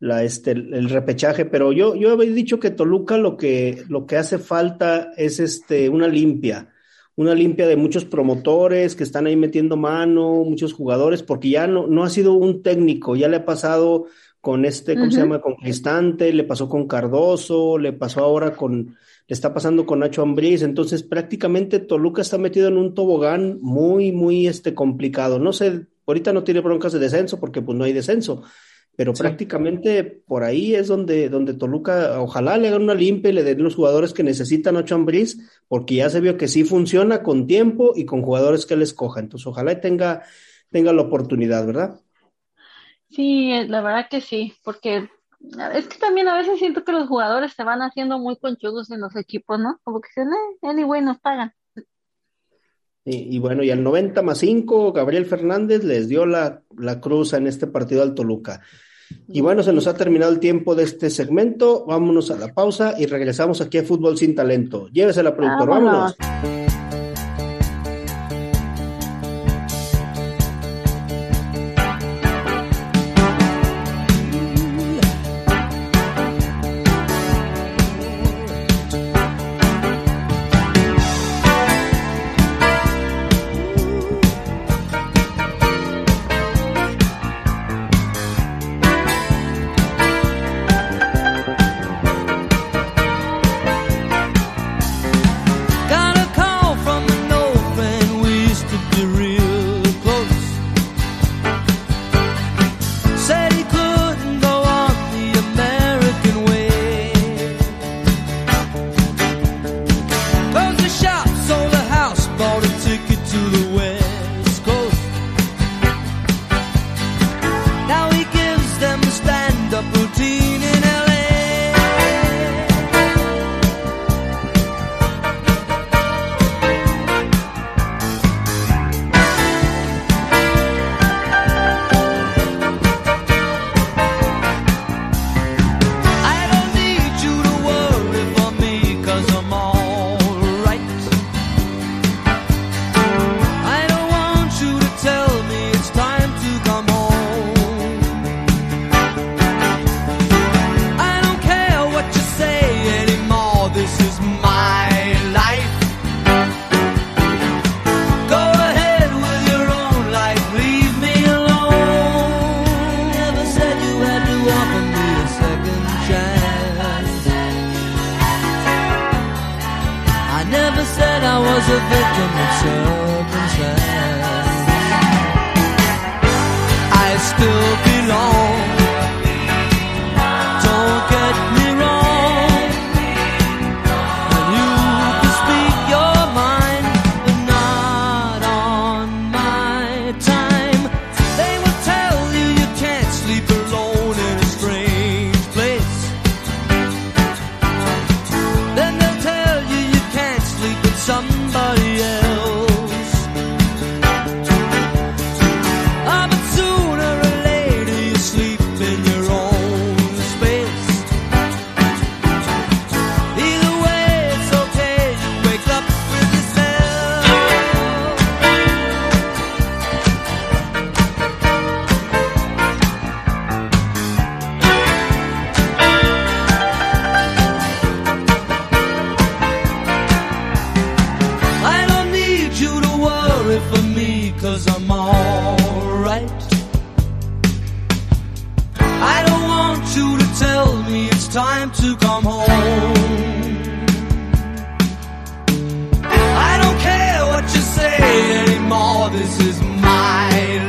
la, este, el repechaje, pero yo, yo había dicho que Toluca lo que, lo que hace falta es este, una limpia una limpia de muchos promotores que están ahí metiendo mano, muchos jugadores, porque ya no, no ha sido un técnico, ya le ha pasado con este, ¿cómo se llama? Con Cristante, le pasó con Cardoso, le pasó ahora con, le está pasando con Nacho Ambriz, entonces prácticamente Toluca está metido en un tobogán muy, muy este, complicado. No sé, ahorita no tiene broncas de descenso porque pues no hay descenso, pero prácticamente por ahí es donde, donde Toluca, ojalá le hagan una limpia y le den los jugadores que necesitan a Chambriz, porque ya se vio que sí funciona con tiempo y con jugadores que él escoja. Entonces, ojalá tenga, tenga la oportunidad, ¿verdad? Sí, eh, la verdad que sí, porque es que también a veces siento que los jugadores se van haciendo muy conchudos en los equipos, ¿no? Como que dicen, eh, anyway, nos pagan. Y, bueno, y al 90 más 5, Gabriel Fernández les dio la, la cruz en este partido al Toluca. Y bueno, se nos ha terminado el tiempo de este segmento. Vámonos a la pausa y regresamos aquí a Fútbol Sin Talento. Llévese la productora, vámonos.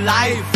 life.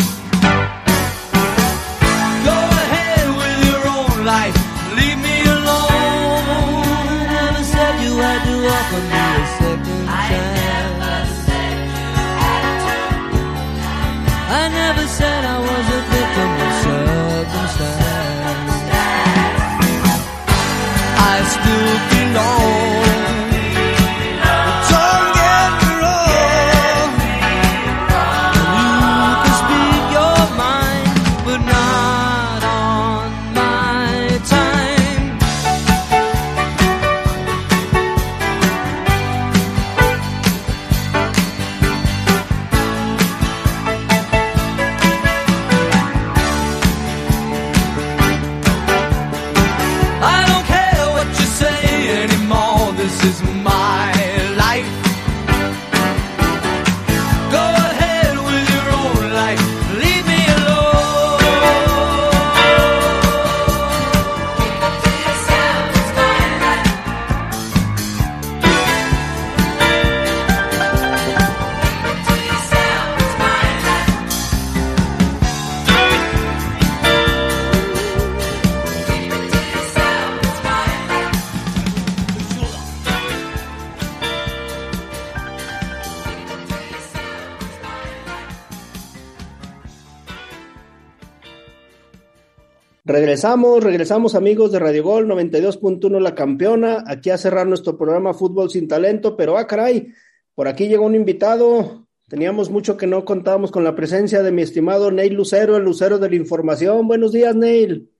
Regresamos, regresamos amigos de Radio Gol 92.1 La Campeona, aquí a cerrar nuestro programa Fútbol sin Talento, pero ah caray, por aquí llegó un invitado, teníamos mucho que no contábamos con la presencia de mi estimado Neil Lucero, el Lucero de la Información. Buenos días, Neil.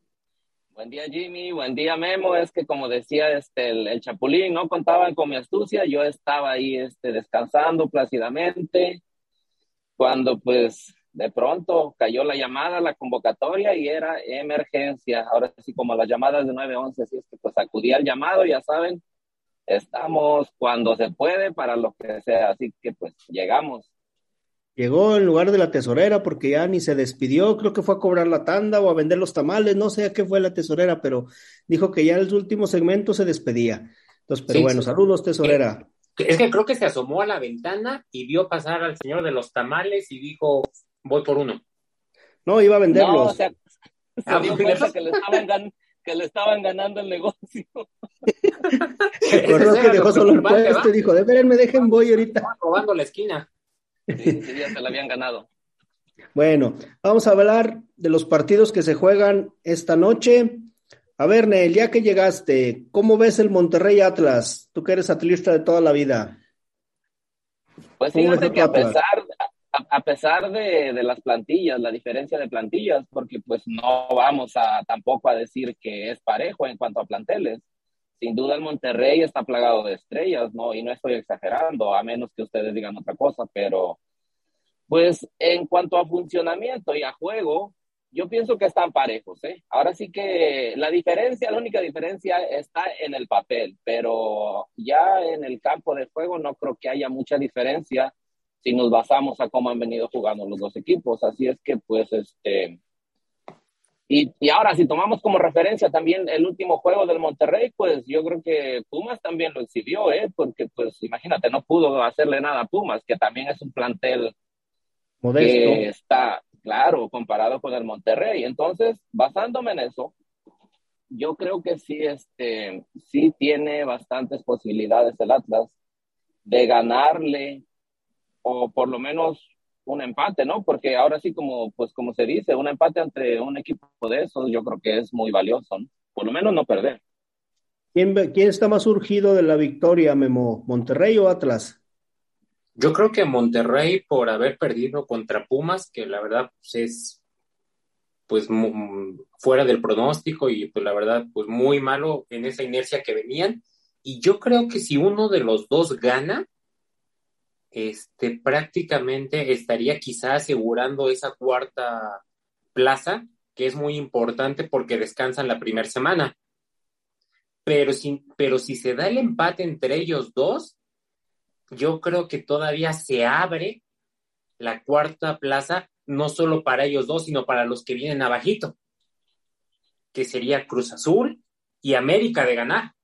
Buen día, Jimmy. Buen día, Memo. Es que como decía este, el, Chapulín, no contaban con mi astucia. Yo estaba ahí este, descansando plácidamente cuando pues de pronto cayó la llamada, la convocatoria y era emergencia. Ahora sí, como las llamadas de 911, así es que pues acudí al llamado, ya saben, estamos cuando se puede para lo que sea, así que pues llegamos. Llegó en lugar de la tesorera porque ya ni se despidió, creo que fue a cobrar la tanda o a vender los tamales, no sé a qué fue la tesorera, pero dijo que ya en el último segmento se despedía. Entonces, pero bueno, saludos tesorera. Es que creo que se asomó a la ventana y vio pasar al señor de los tamales y dijo, voy por uno. No, iba a venderlos. No, o sea, ah, que, le estaban que le estaban ganando el negocio. Recuerdo que dejó solo el puesto y dijo, de me dejen, voy ahorita. Robando la esquina. Sí, ya se la habían ganado. Bueno, vamos a hablar de los partidos que se juegan esta noche. A ver, Nel, ya que llegaste, ¿cómo ves el Monterrey Atlas? Tú que eres atlista de toda la vida. Pues fíjate que a pesar, a, pesar de, de, las plantillas, la diferencia de plantillas, porque pues no vamos a tampoco a decir que es parejo en cuanto a planteles. Sin duda el Monterrey está plagado de estrellas, ¿no? Y no estoy exagerando, a menos que ustedes digan otra cosa, pero pues en cuanto a funcionamiento y a juego, yo pienso que están parejos, ¿eh? Ahora sí que la diferencia, la única diferencia está en el papel, pero ya en el campo de juego no creo que haya mucha diferencia si nos basamos a cómo han venido jugando los dos equipos. Así es que, pues, este. Y, y ahora, si tomamos como referencia también el último juego del Monterrey, pues yo creo que Pumas también lo exhibió, ¿eh? Porque, pues, imagínate, no pudo hacerle nada a Pumas, que también es un plantel Modesto. que está, claro, comparado con el Monterrey. Entonces, basándome en eso, yo creo que sí, este, sí tiene bastantes posibilidades el Atlas de ganarle o por lo menos un empate, ¿no? Porque ahora sí, como, pues, como se dice, un empate entre un equipo de esos, yo creo que es muy valioso, ¿no? Por lo menos no perder. ¿Quién, ¿Quién está más urgido de la victoria, Memo? ¿Monterrey o Atlas? Yo creo que Monterrey por haber perdido contra Pumas, que la verdad pues, es pues fuera del pronóstico y pues la verdad pues muy malo en esa inercia que venían. Y yo creo que si uno de los dos gana, este prácticamente estaría quizá asegurando esa cuarta plaza, que es muy importante porque descansan la primera semana. Pero si, pero si se da el empate entre ellos dos, yo creo que todavía se abre la cuarta plaza, no solo para ellos dos, sino para los que vienen abajito, que sería Cruz Azul y América de ganar.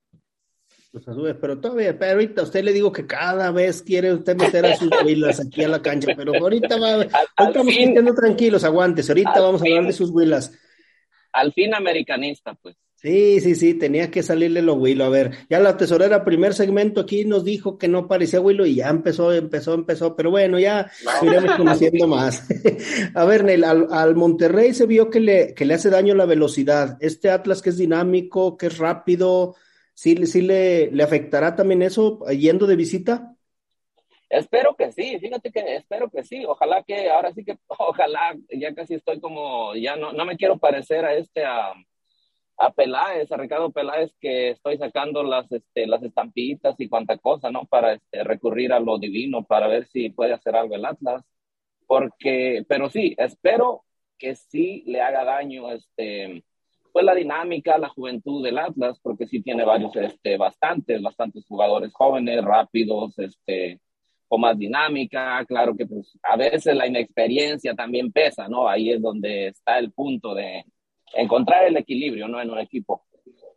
Cruz Azul, pero todavía, pero ahorita usted le digo que cada vez quiere usted meter a sus huilas aquí a la cancha, pero ahorita va, estamos sintiendo tranquilos, aguantes, ahorita vamos a hablar de sus huilas. Al fin americanista, pues. Sí, sí, sí, tenía que salirle lo Willow. A ver, ya la tesorera, primer segmento aquí nos dijo que no parecía Willow y ya empezó, empezó, empezó, pero bueno, ya iremos conociendo más. a ver, Nel, al, Monterrey se vio que le, que le hace daño la velocidad. Este Atlas que es dinámico, que es rápido, ¿sí, sí le, le afectará también eso yendo de visita? Espero que sí, fíjate que espero que sí, ojalá que, ahora sí que, ojalá, ya casi estoy como, ya no, no me quiero parecer a este, a a Peláez, a Ricardo Peláez, que estoy sacando las, este, las estampitas y cuánta cosa, ¿no? Para este, recurrir a lo divino, para ver si puede hacer algo el Atlas. Porque, pero sí, espero que sí le haga daño, este, pues la dinámica, la juventud del Atlas, porque sí tiene varios, este, bastantes, bastantes jugadores jóvenes, rápidos, este, con más dinámica, claro que pues a veces la inexperiencia también pesa, ¿no? Ahí es donde está el punto de, encontrar el equilibrio, ¿no? En un equipo.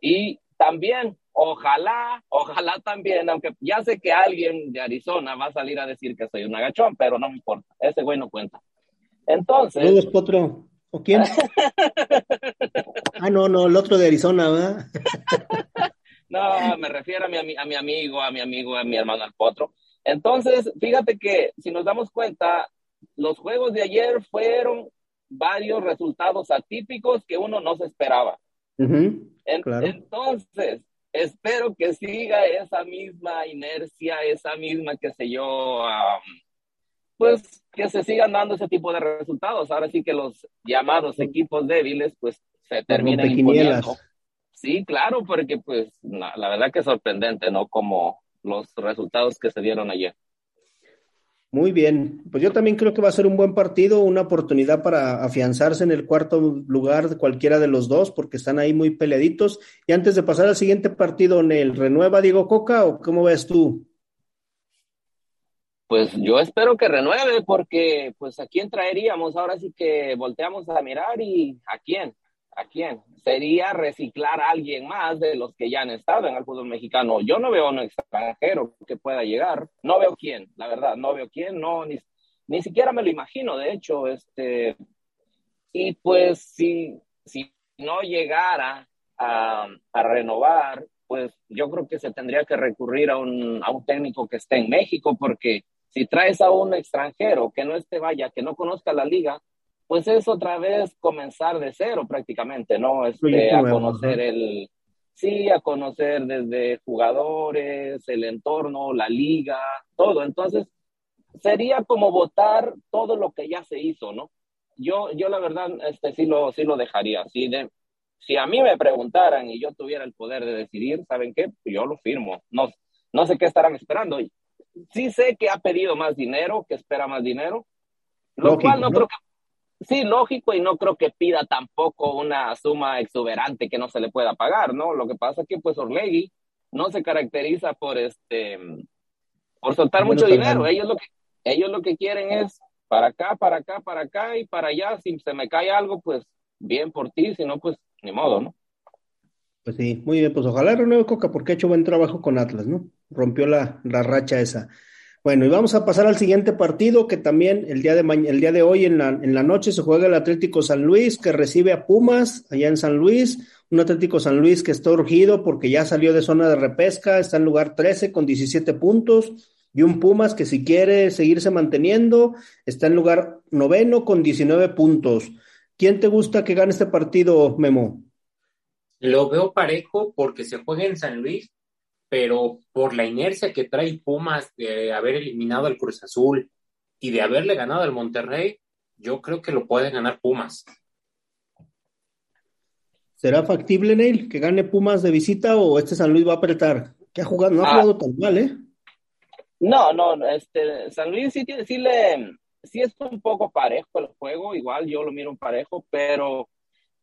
Y también, ojalá, ojalá también, aunque ya sé que alguien de Arizona va a salir a decir que soy un agachón, pero no me importa, ese güey no cuenta. Entonces... ¿O quién? ah, no, no, el otro de Arizona, ¿verdad? no, me refiero a mi, a mi amigo, a mi amigo, a mi hermano el Potro. Entonces, fíjate que si nos damos cuenta, los juegos de ayer fueron varios resultados atípicos que uno no se esperaba. Entonces, espero que siga esa misma inercia, esa misma, qué sé yo, pues que se sigan dando ese tipo de resultados. Ahora sí que los llamados equipos débiles, pues se terminan imponiendo. Sí, claro, porque pues la, la verdad que es sorprendente, ¿no? Como los resultados que se dieron ayer. Muy bien, pues yo también creo que va a ser un buen partido, una oportunidad para afianzarse en el cuarto lugar de cualquiera de los dos, porque están ahí muy peleaditos. Y antes de pasar al siguiente partido, ¿el renueva Diego Coca o cómo ves tú? Pues yo espero que renueve, porque pues a quién traeríamos, ahora sí que volteamos a mirar y a quién. ¿A quién? Sería reciclar a alguien más de los que ya han estado en el fútbol mexicano. Yo no veo un extranjero que pueda llegar. No veo quién, la verdad, no veo quién, no, ni, ni siquiera me lo imagino, de hecho, este, y pues si, si no llegara a, a, renovar, pues yo creo que se tendría que recurrir a un, a un técnico que esté en México, porque si traes a un extranjero que no esté, vaya, que no conozca la liga, pues es otra vez comenzar de cero prácticamente, ¿no? Este, a conocer el, sí, a conocer desde jugadores, el entorno, la liga, todo. Entonces, sería como votar todo lo que ya se hizo, ¿no? Yo, yo la verdad, este, sí lo, sí lo dejaría. Si, de, si a mí me preguntaran y yo tuviera el poder de decidir, ¿saben qué? Yo lo firmo. No, no sé qué estarán esperando. Sí sé que ha pedido más dinero, que espera más dinero, lo cual no, creo que Sí, lógico, y no creo que pida tampoco una suma exuberante que no se le pueda pagar, ¿no? Lo que pasa es que pues Orlegui no se caracteriza por este por soltar mucho dinero. Ellos lo que ellos lo que quieren es para acá, para acá, para acá y para allá. Si se me cae algo, pues bien por ti, si no, pues ni modo, ¿no? Pues sí, muy bien, pues ojalá renueve Coca porque ha hecho buen trabajo con Atlas, ¿no? Rompió la, la racha esa. Bueno, y vamos a pasar al siguiente partido que también el día de, el día de hoy en la, en la noche se juega el Atlético San Luis que recibe a Pumas allá en San Luis. Un Atlético San Luis que está urgido porque ya salió de zona de repesca, está en lugar 13 con 17 puntos. Y un Pumas que si quiere seguirse manteniendo está en lugar noveno con 19 puntos. ¿Quién te gusta que gane este partido, Memo? Lo veo parejo porque se juega en San Luis pero por la inercia que trae Pumas de haber eliminado al Cruz Azul y de haberle ganado al Monterrey, yo creo que lo puede ganar Pumas. ¿Será factible, Neil, que gane Pumas de visita o este San Luis va a apretar? Que ha jugado, no ha ah. jugado tan mal, ¿eh? No, no, este, San Luis sí, tiene, sí, le, sí es un poco parejo el juego, igual yo lo miro un parejo, pero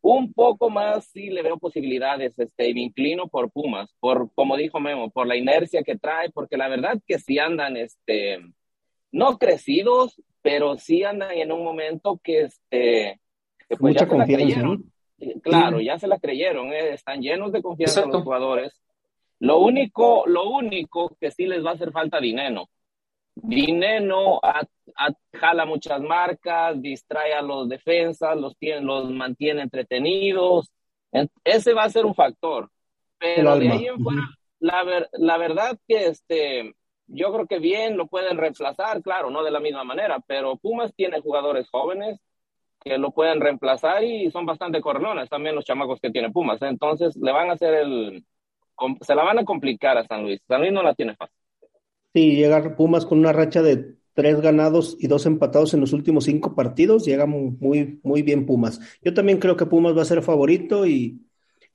un poco más sí le veo posibilidades, este, y me inclino por Pumas, por, como dijo Memo, por la inercia que trae, porque la verdad que sí andan, este, no crecidos, pero sí andan en un momento que, este, pues ya se la creyeron. Claro, ya se la creyeron, eh, están llenos de confianza los jugadores. Lo único, lo único que sí les va a hacer falta dinero. Dinero jala muchas marcas, distrae a los defensas, los, tiene, los mantiene entretenidos. Ese va a ser un factor. Pero de ahí en fuera, la, la verdad que este, yo creo que bien lo pueden reemplazar, claro, no de la misma manera, pero Pumas tiene jugadores jóvenes que lo pueden reemplazar y son bastante cornones también los chamacos que tiene Pumas. Entonces le van a hacer el, se la van a complicar a San Luis. San Luis no la tiene fácil. Sí, llega Pumas con una racha de tres ganados y dos empatados en los últimos cinco partidos. Llega muy, muy bien Pumas. Yo también creo que Pumas va a ser favorito y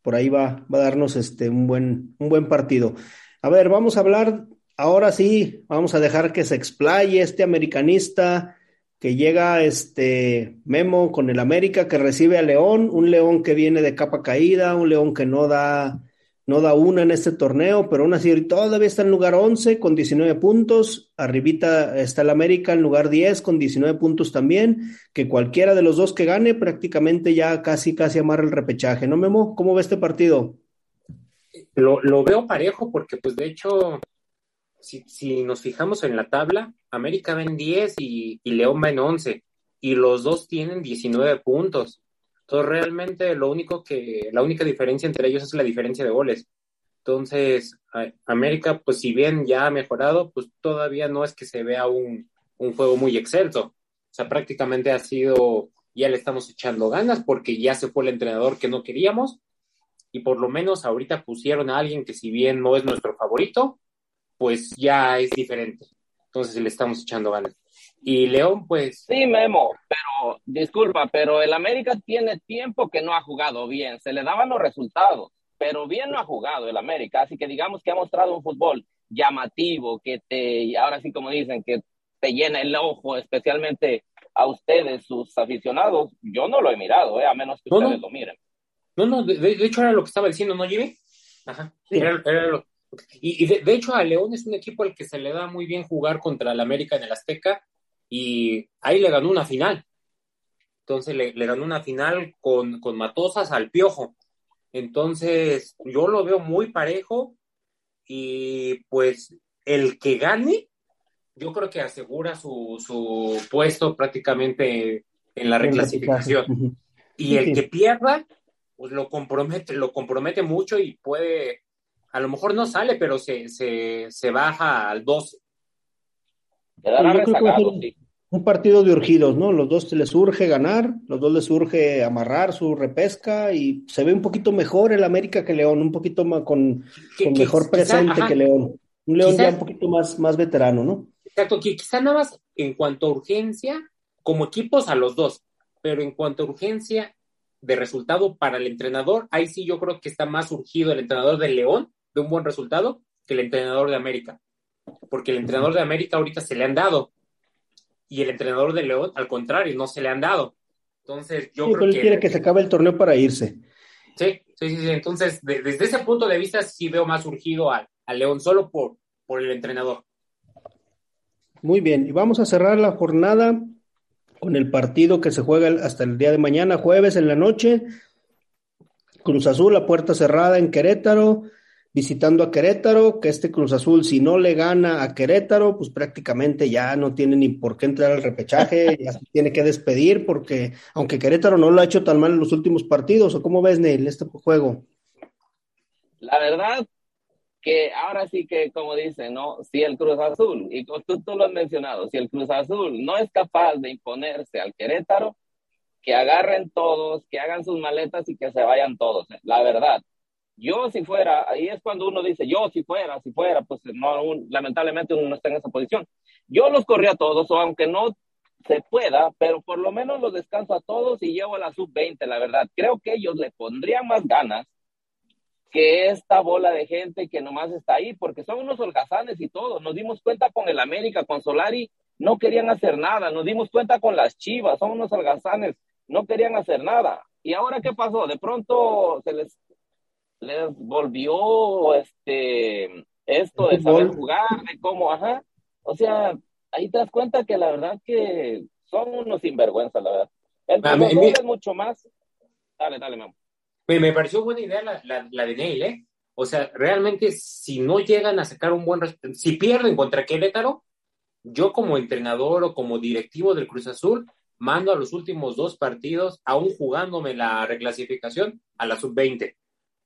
por ahí va, va a darnos este, un, buen, un buen partido. A ver, vamos a hablar, ahora sí, vamos a dejar que se explaye este americanista que llega este Memo con el América que recibe a León, un León que viene de capa caída, un León que no da no da una en este torneo, pero aún así todavía está en lugar 11 con 19 puntos, arribita está el América en lugar 10 con 19 puntos también, que cualquiera de los dos que gane prácticamente ya casi casi amarra el repechaje, ¿no Memo? ¿Cómo ve este partido? Lo, lo veo parejo porque pues de hecho, si, si, nos fijamos en la tabla, América va en 10 y, y León va en 11 y los dos tienen 19 puntos. Entonces, realmente lo único que, la única diferencia entre ellos es la diferencia de goles. Entonces, América, pues si bien ya ha mejorado, pues todavía no es que se vea un, un juego muy excelso. O sea, prácticamente ha sido, ya le estamos echando ganas porque ya se fue el entrenador que no queríamos y por lo menos ahorita pusieron a alguien que si bien no es nuestro favorito, pues ya es diferente. Entonces le estamos echando ganas. Y León, pues. Sí, Memo, pero disculpa, pero el América tiene tiempo que no ha jugado bien. Se le daban los resultados, pero bien no ha jugado el América. Así que digamos que ha mostrado un fútbol llamativo, que te, ahora sí como dicen, que te llena el ojo, especialmente a ustedes, sus aficionados. Yo no lo he mirado, eh, a menos que ustedes lo miren. No, no, de, hecho era lo que estaba diciendo, ¿no, Jimmy? Ajá. Era, lo, y, de, de, hecho a León es un equipo al que se le da muy bien jugar contra el América en el Azteca y ahí le ganó una final. Entonces le, ganó una final con, con, Matosas al Piojo. Entonces yo lo veo muy parejo y pues el que gane, yo creo que asegura su, su puesto prácticamente en la reclasificación. Y el que pierda, pues lo compromete, lo compromete mucho y puede, a lo mejor no sale, pero se, se, se baja al 12. Yo creo, Un partido de urgidos, ¿no? Los dos les urge ganar, los dos les urge amarrar su repesca y se ve un poquito mejor el América que León, un poquito más con, mejor presente que León. Un León ya un poquito más, más veterano, ¿no? Exacto, que quizá nada más en cuanto a urgencia, como equipos a los dos, pero en cuanto a urgencia de resultado para el entrenador, ahí sí yo creo que está más urgido el entrenador de León de un buen resultado que el entrenador de América. Porque el entrenador de América ahorita se le han dado y el entrenador de León, al contrario, no se le han dado. Entonces, yo creo que. quiere que se acabe el torneo para irse. Sí, sí, sí. Entonces, desde ese punto de vista, sí veo más urgido al, León, solo por, por el entrenador. Muy bien, y vamos a cerrar la jornada con el partido que se juega hasta el día de mañana, jueves en la noche. Cruz Azul a puerta cerrada en Querétaro visitando a Querétaro, que este Cruz Azul, si no le gana a Querétaro, pues prácticamente ya no tiene ni por qué entrar al repechaje, ya se tiene que despedir, porque aunque Querétaro no lo ha hecho tan mal en los últimos partidos, ¿o cómo ves, Neil, este juego? La verdad que ahora sí que, como dicen, ¿no? Si el Cruz Azul, y tú, tú lo has mencionado, si el Cruz Azul no es capaz de imponerse al Querétaro, que agarren todos, que hagan sus maletas y que se vayan todos, la verdad yo si fuera, ahí es cuando uno dice, yo si fuera, si fuera, pues no, lamentablemente uno no está en esa posición. Yo los corrí a todos, o aunque no se pueda, pero por lo menos los descanso a todos y llevo a la sub-20, la verdad. Creo que ellos le pondrían más ganas que esta bola de gente que nomás está ahí, porque son unos holgazanes y todo. Nos dimos cuenta con el América, con Solari, no querían hacer nada. Nos dimos cuenta con las Chivas, son unos holgazanes, no querían hacer nada. ¿Y ahora qué pasó? De pronto se les les volvió este esto de saber jugar, de cómo, ajá. O sea, ahí te das cuenta que la verdad que son unos sinvergüenza, la verdad. El ah, es mucho más. Dale, dale, mamá. Me, me, pareció buena idea la, la, de Neil, ¿eh? O sea, realmente, si no llegan a sacar un buen si pierden contra Querétaro, yo como entrenador o como directivo del Cruz Azul, mando a los últimos dos partidos, aún jugándome la reclasificación, a la sub-20.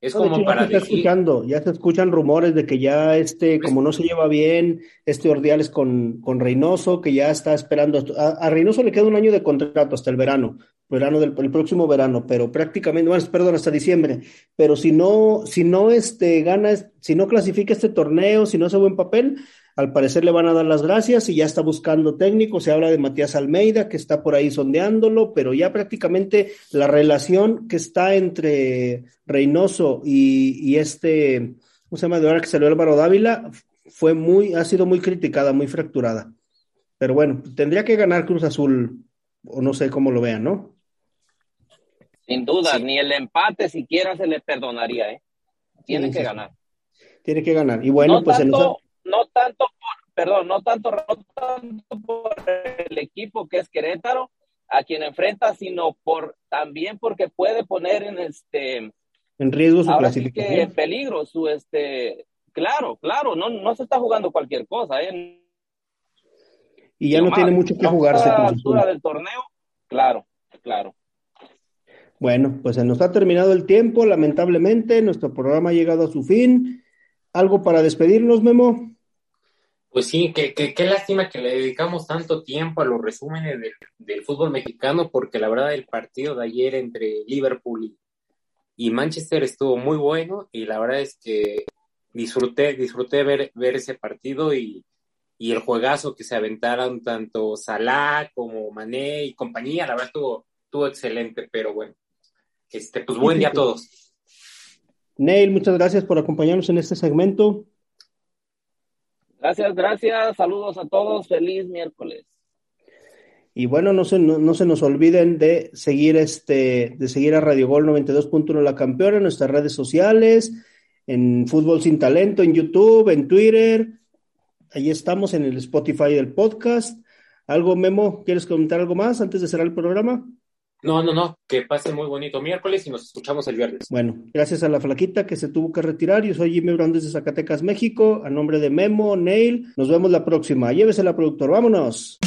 Es como para ya se escuchando, ya se escuchan rumores de que ya este, como no se lleva bien, este Ordiales con, con Reynoso, que ya está esperando. A, Reynoso le queda un año de contrato hasta el verano, verano del el próximo verano, pero prácticamente, bueno, perdón, hasta diciembre. Pero si no, si no este, gana, si no clasifica este torneo, si no hace buen papel, al parecer le van a dar las gracias y ya está buscando técnico. Se habla de Matías Almeida, que está por ahí sondeándolo, pero ya prácticamente la relación que está entre Reynoso y, este, ¿cómo se llama? De ahora que salió Álvaro Dávila, fue muy, ha sido muy criticada, muy fracturada. Pero bueno, tendría que ganar Cruz Azul, o no sé cómo lo vean, ¿no? Sin duda, ni el empate siquiera se le perdonaría, ¿eh? Tiene que ganar. Tiene que ganar. Y bueno, pues en no tanto por, perdón, no tanto, por el equipo que es Querétaro, a quien enfrenta, sino por también porque puede poner en este en riesgo su clasificación. en peligro su este claro, claro, no, no se está jugando cualquier cosa, ¿eh? Y ya no tiene mucho que jugarse. A la altura del torneo, claro, claro. Bueno, pues se nos ha terminado el tiempo, lamentablemente, nuestro programa ha llegado a su fin. ¿Algo para despedirnos, Memo? Pues sí, qué, qué, lástima que le dedicamos tanto tiempo a los resúmenes del, fútbol mexicano, porque la verdad el partido de ayer entre Liverpool y, Manchester estuvo muy bueno y la verdad es que disfruté, disfruté ver, ver ese partido y, el juegazo que se aventaron tanto Salah como Mané y compañía, la verdad estuvo, estuvo excelente, pero bueno, este, pues buen día a todos. Neil, muchas gracias por acompañarnos en este segmento. Gracias, gracias. Saludos a todos. Feliz miércoles. Y bueno, no se, no, se nos olviden de seguir este, de seguir a Radio Gol 92.1 La Campeona en nuestras redes sociales, en Fútbol Sin Talento, en YouTube, en Twitter. Ahí estamos en el Spotify del podcast. ¿Algo, Memo? ¿Quieres comentar algo más antes de cerrar el programa? No, no, no, que pase muy bonito miércoles y nos escuchamos el viernes. Bueno, gracias a la flaquita que se tuvo que retirar. Yo soy Jimmy Brown desde Zacatecas, México. A nombre de Memo, Neil, nos vemos la próxima. Llévese la productor, vámonos.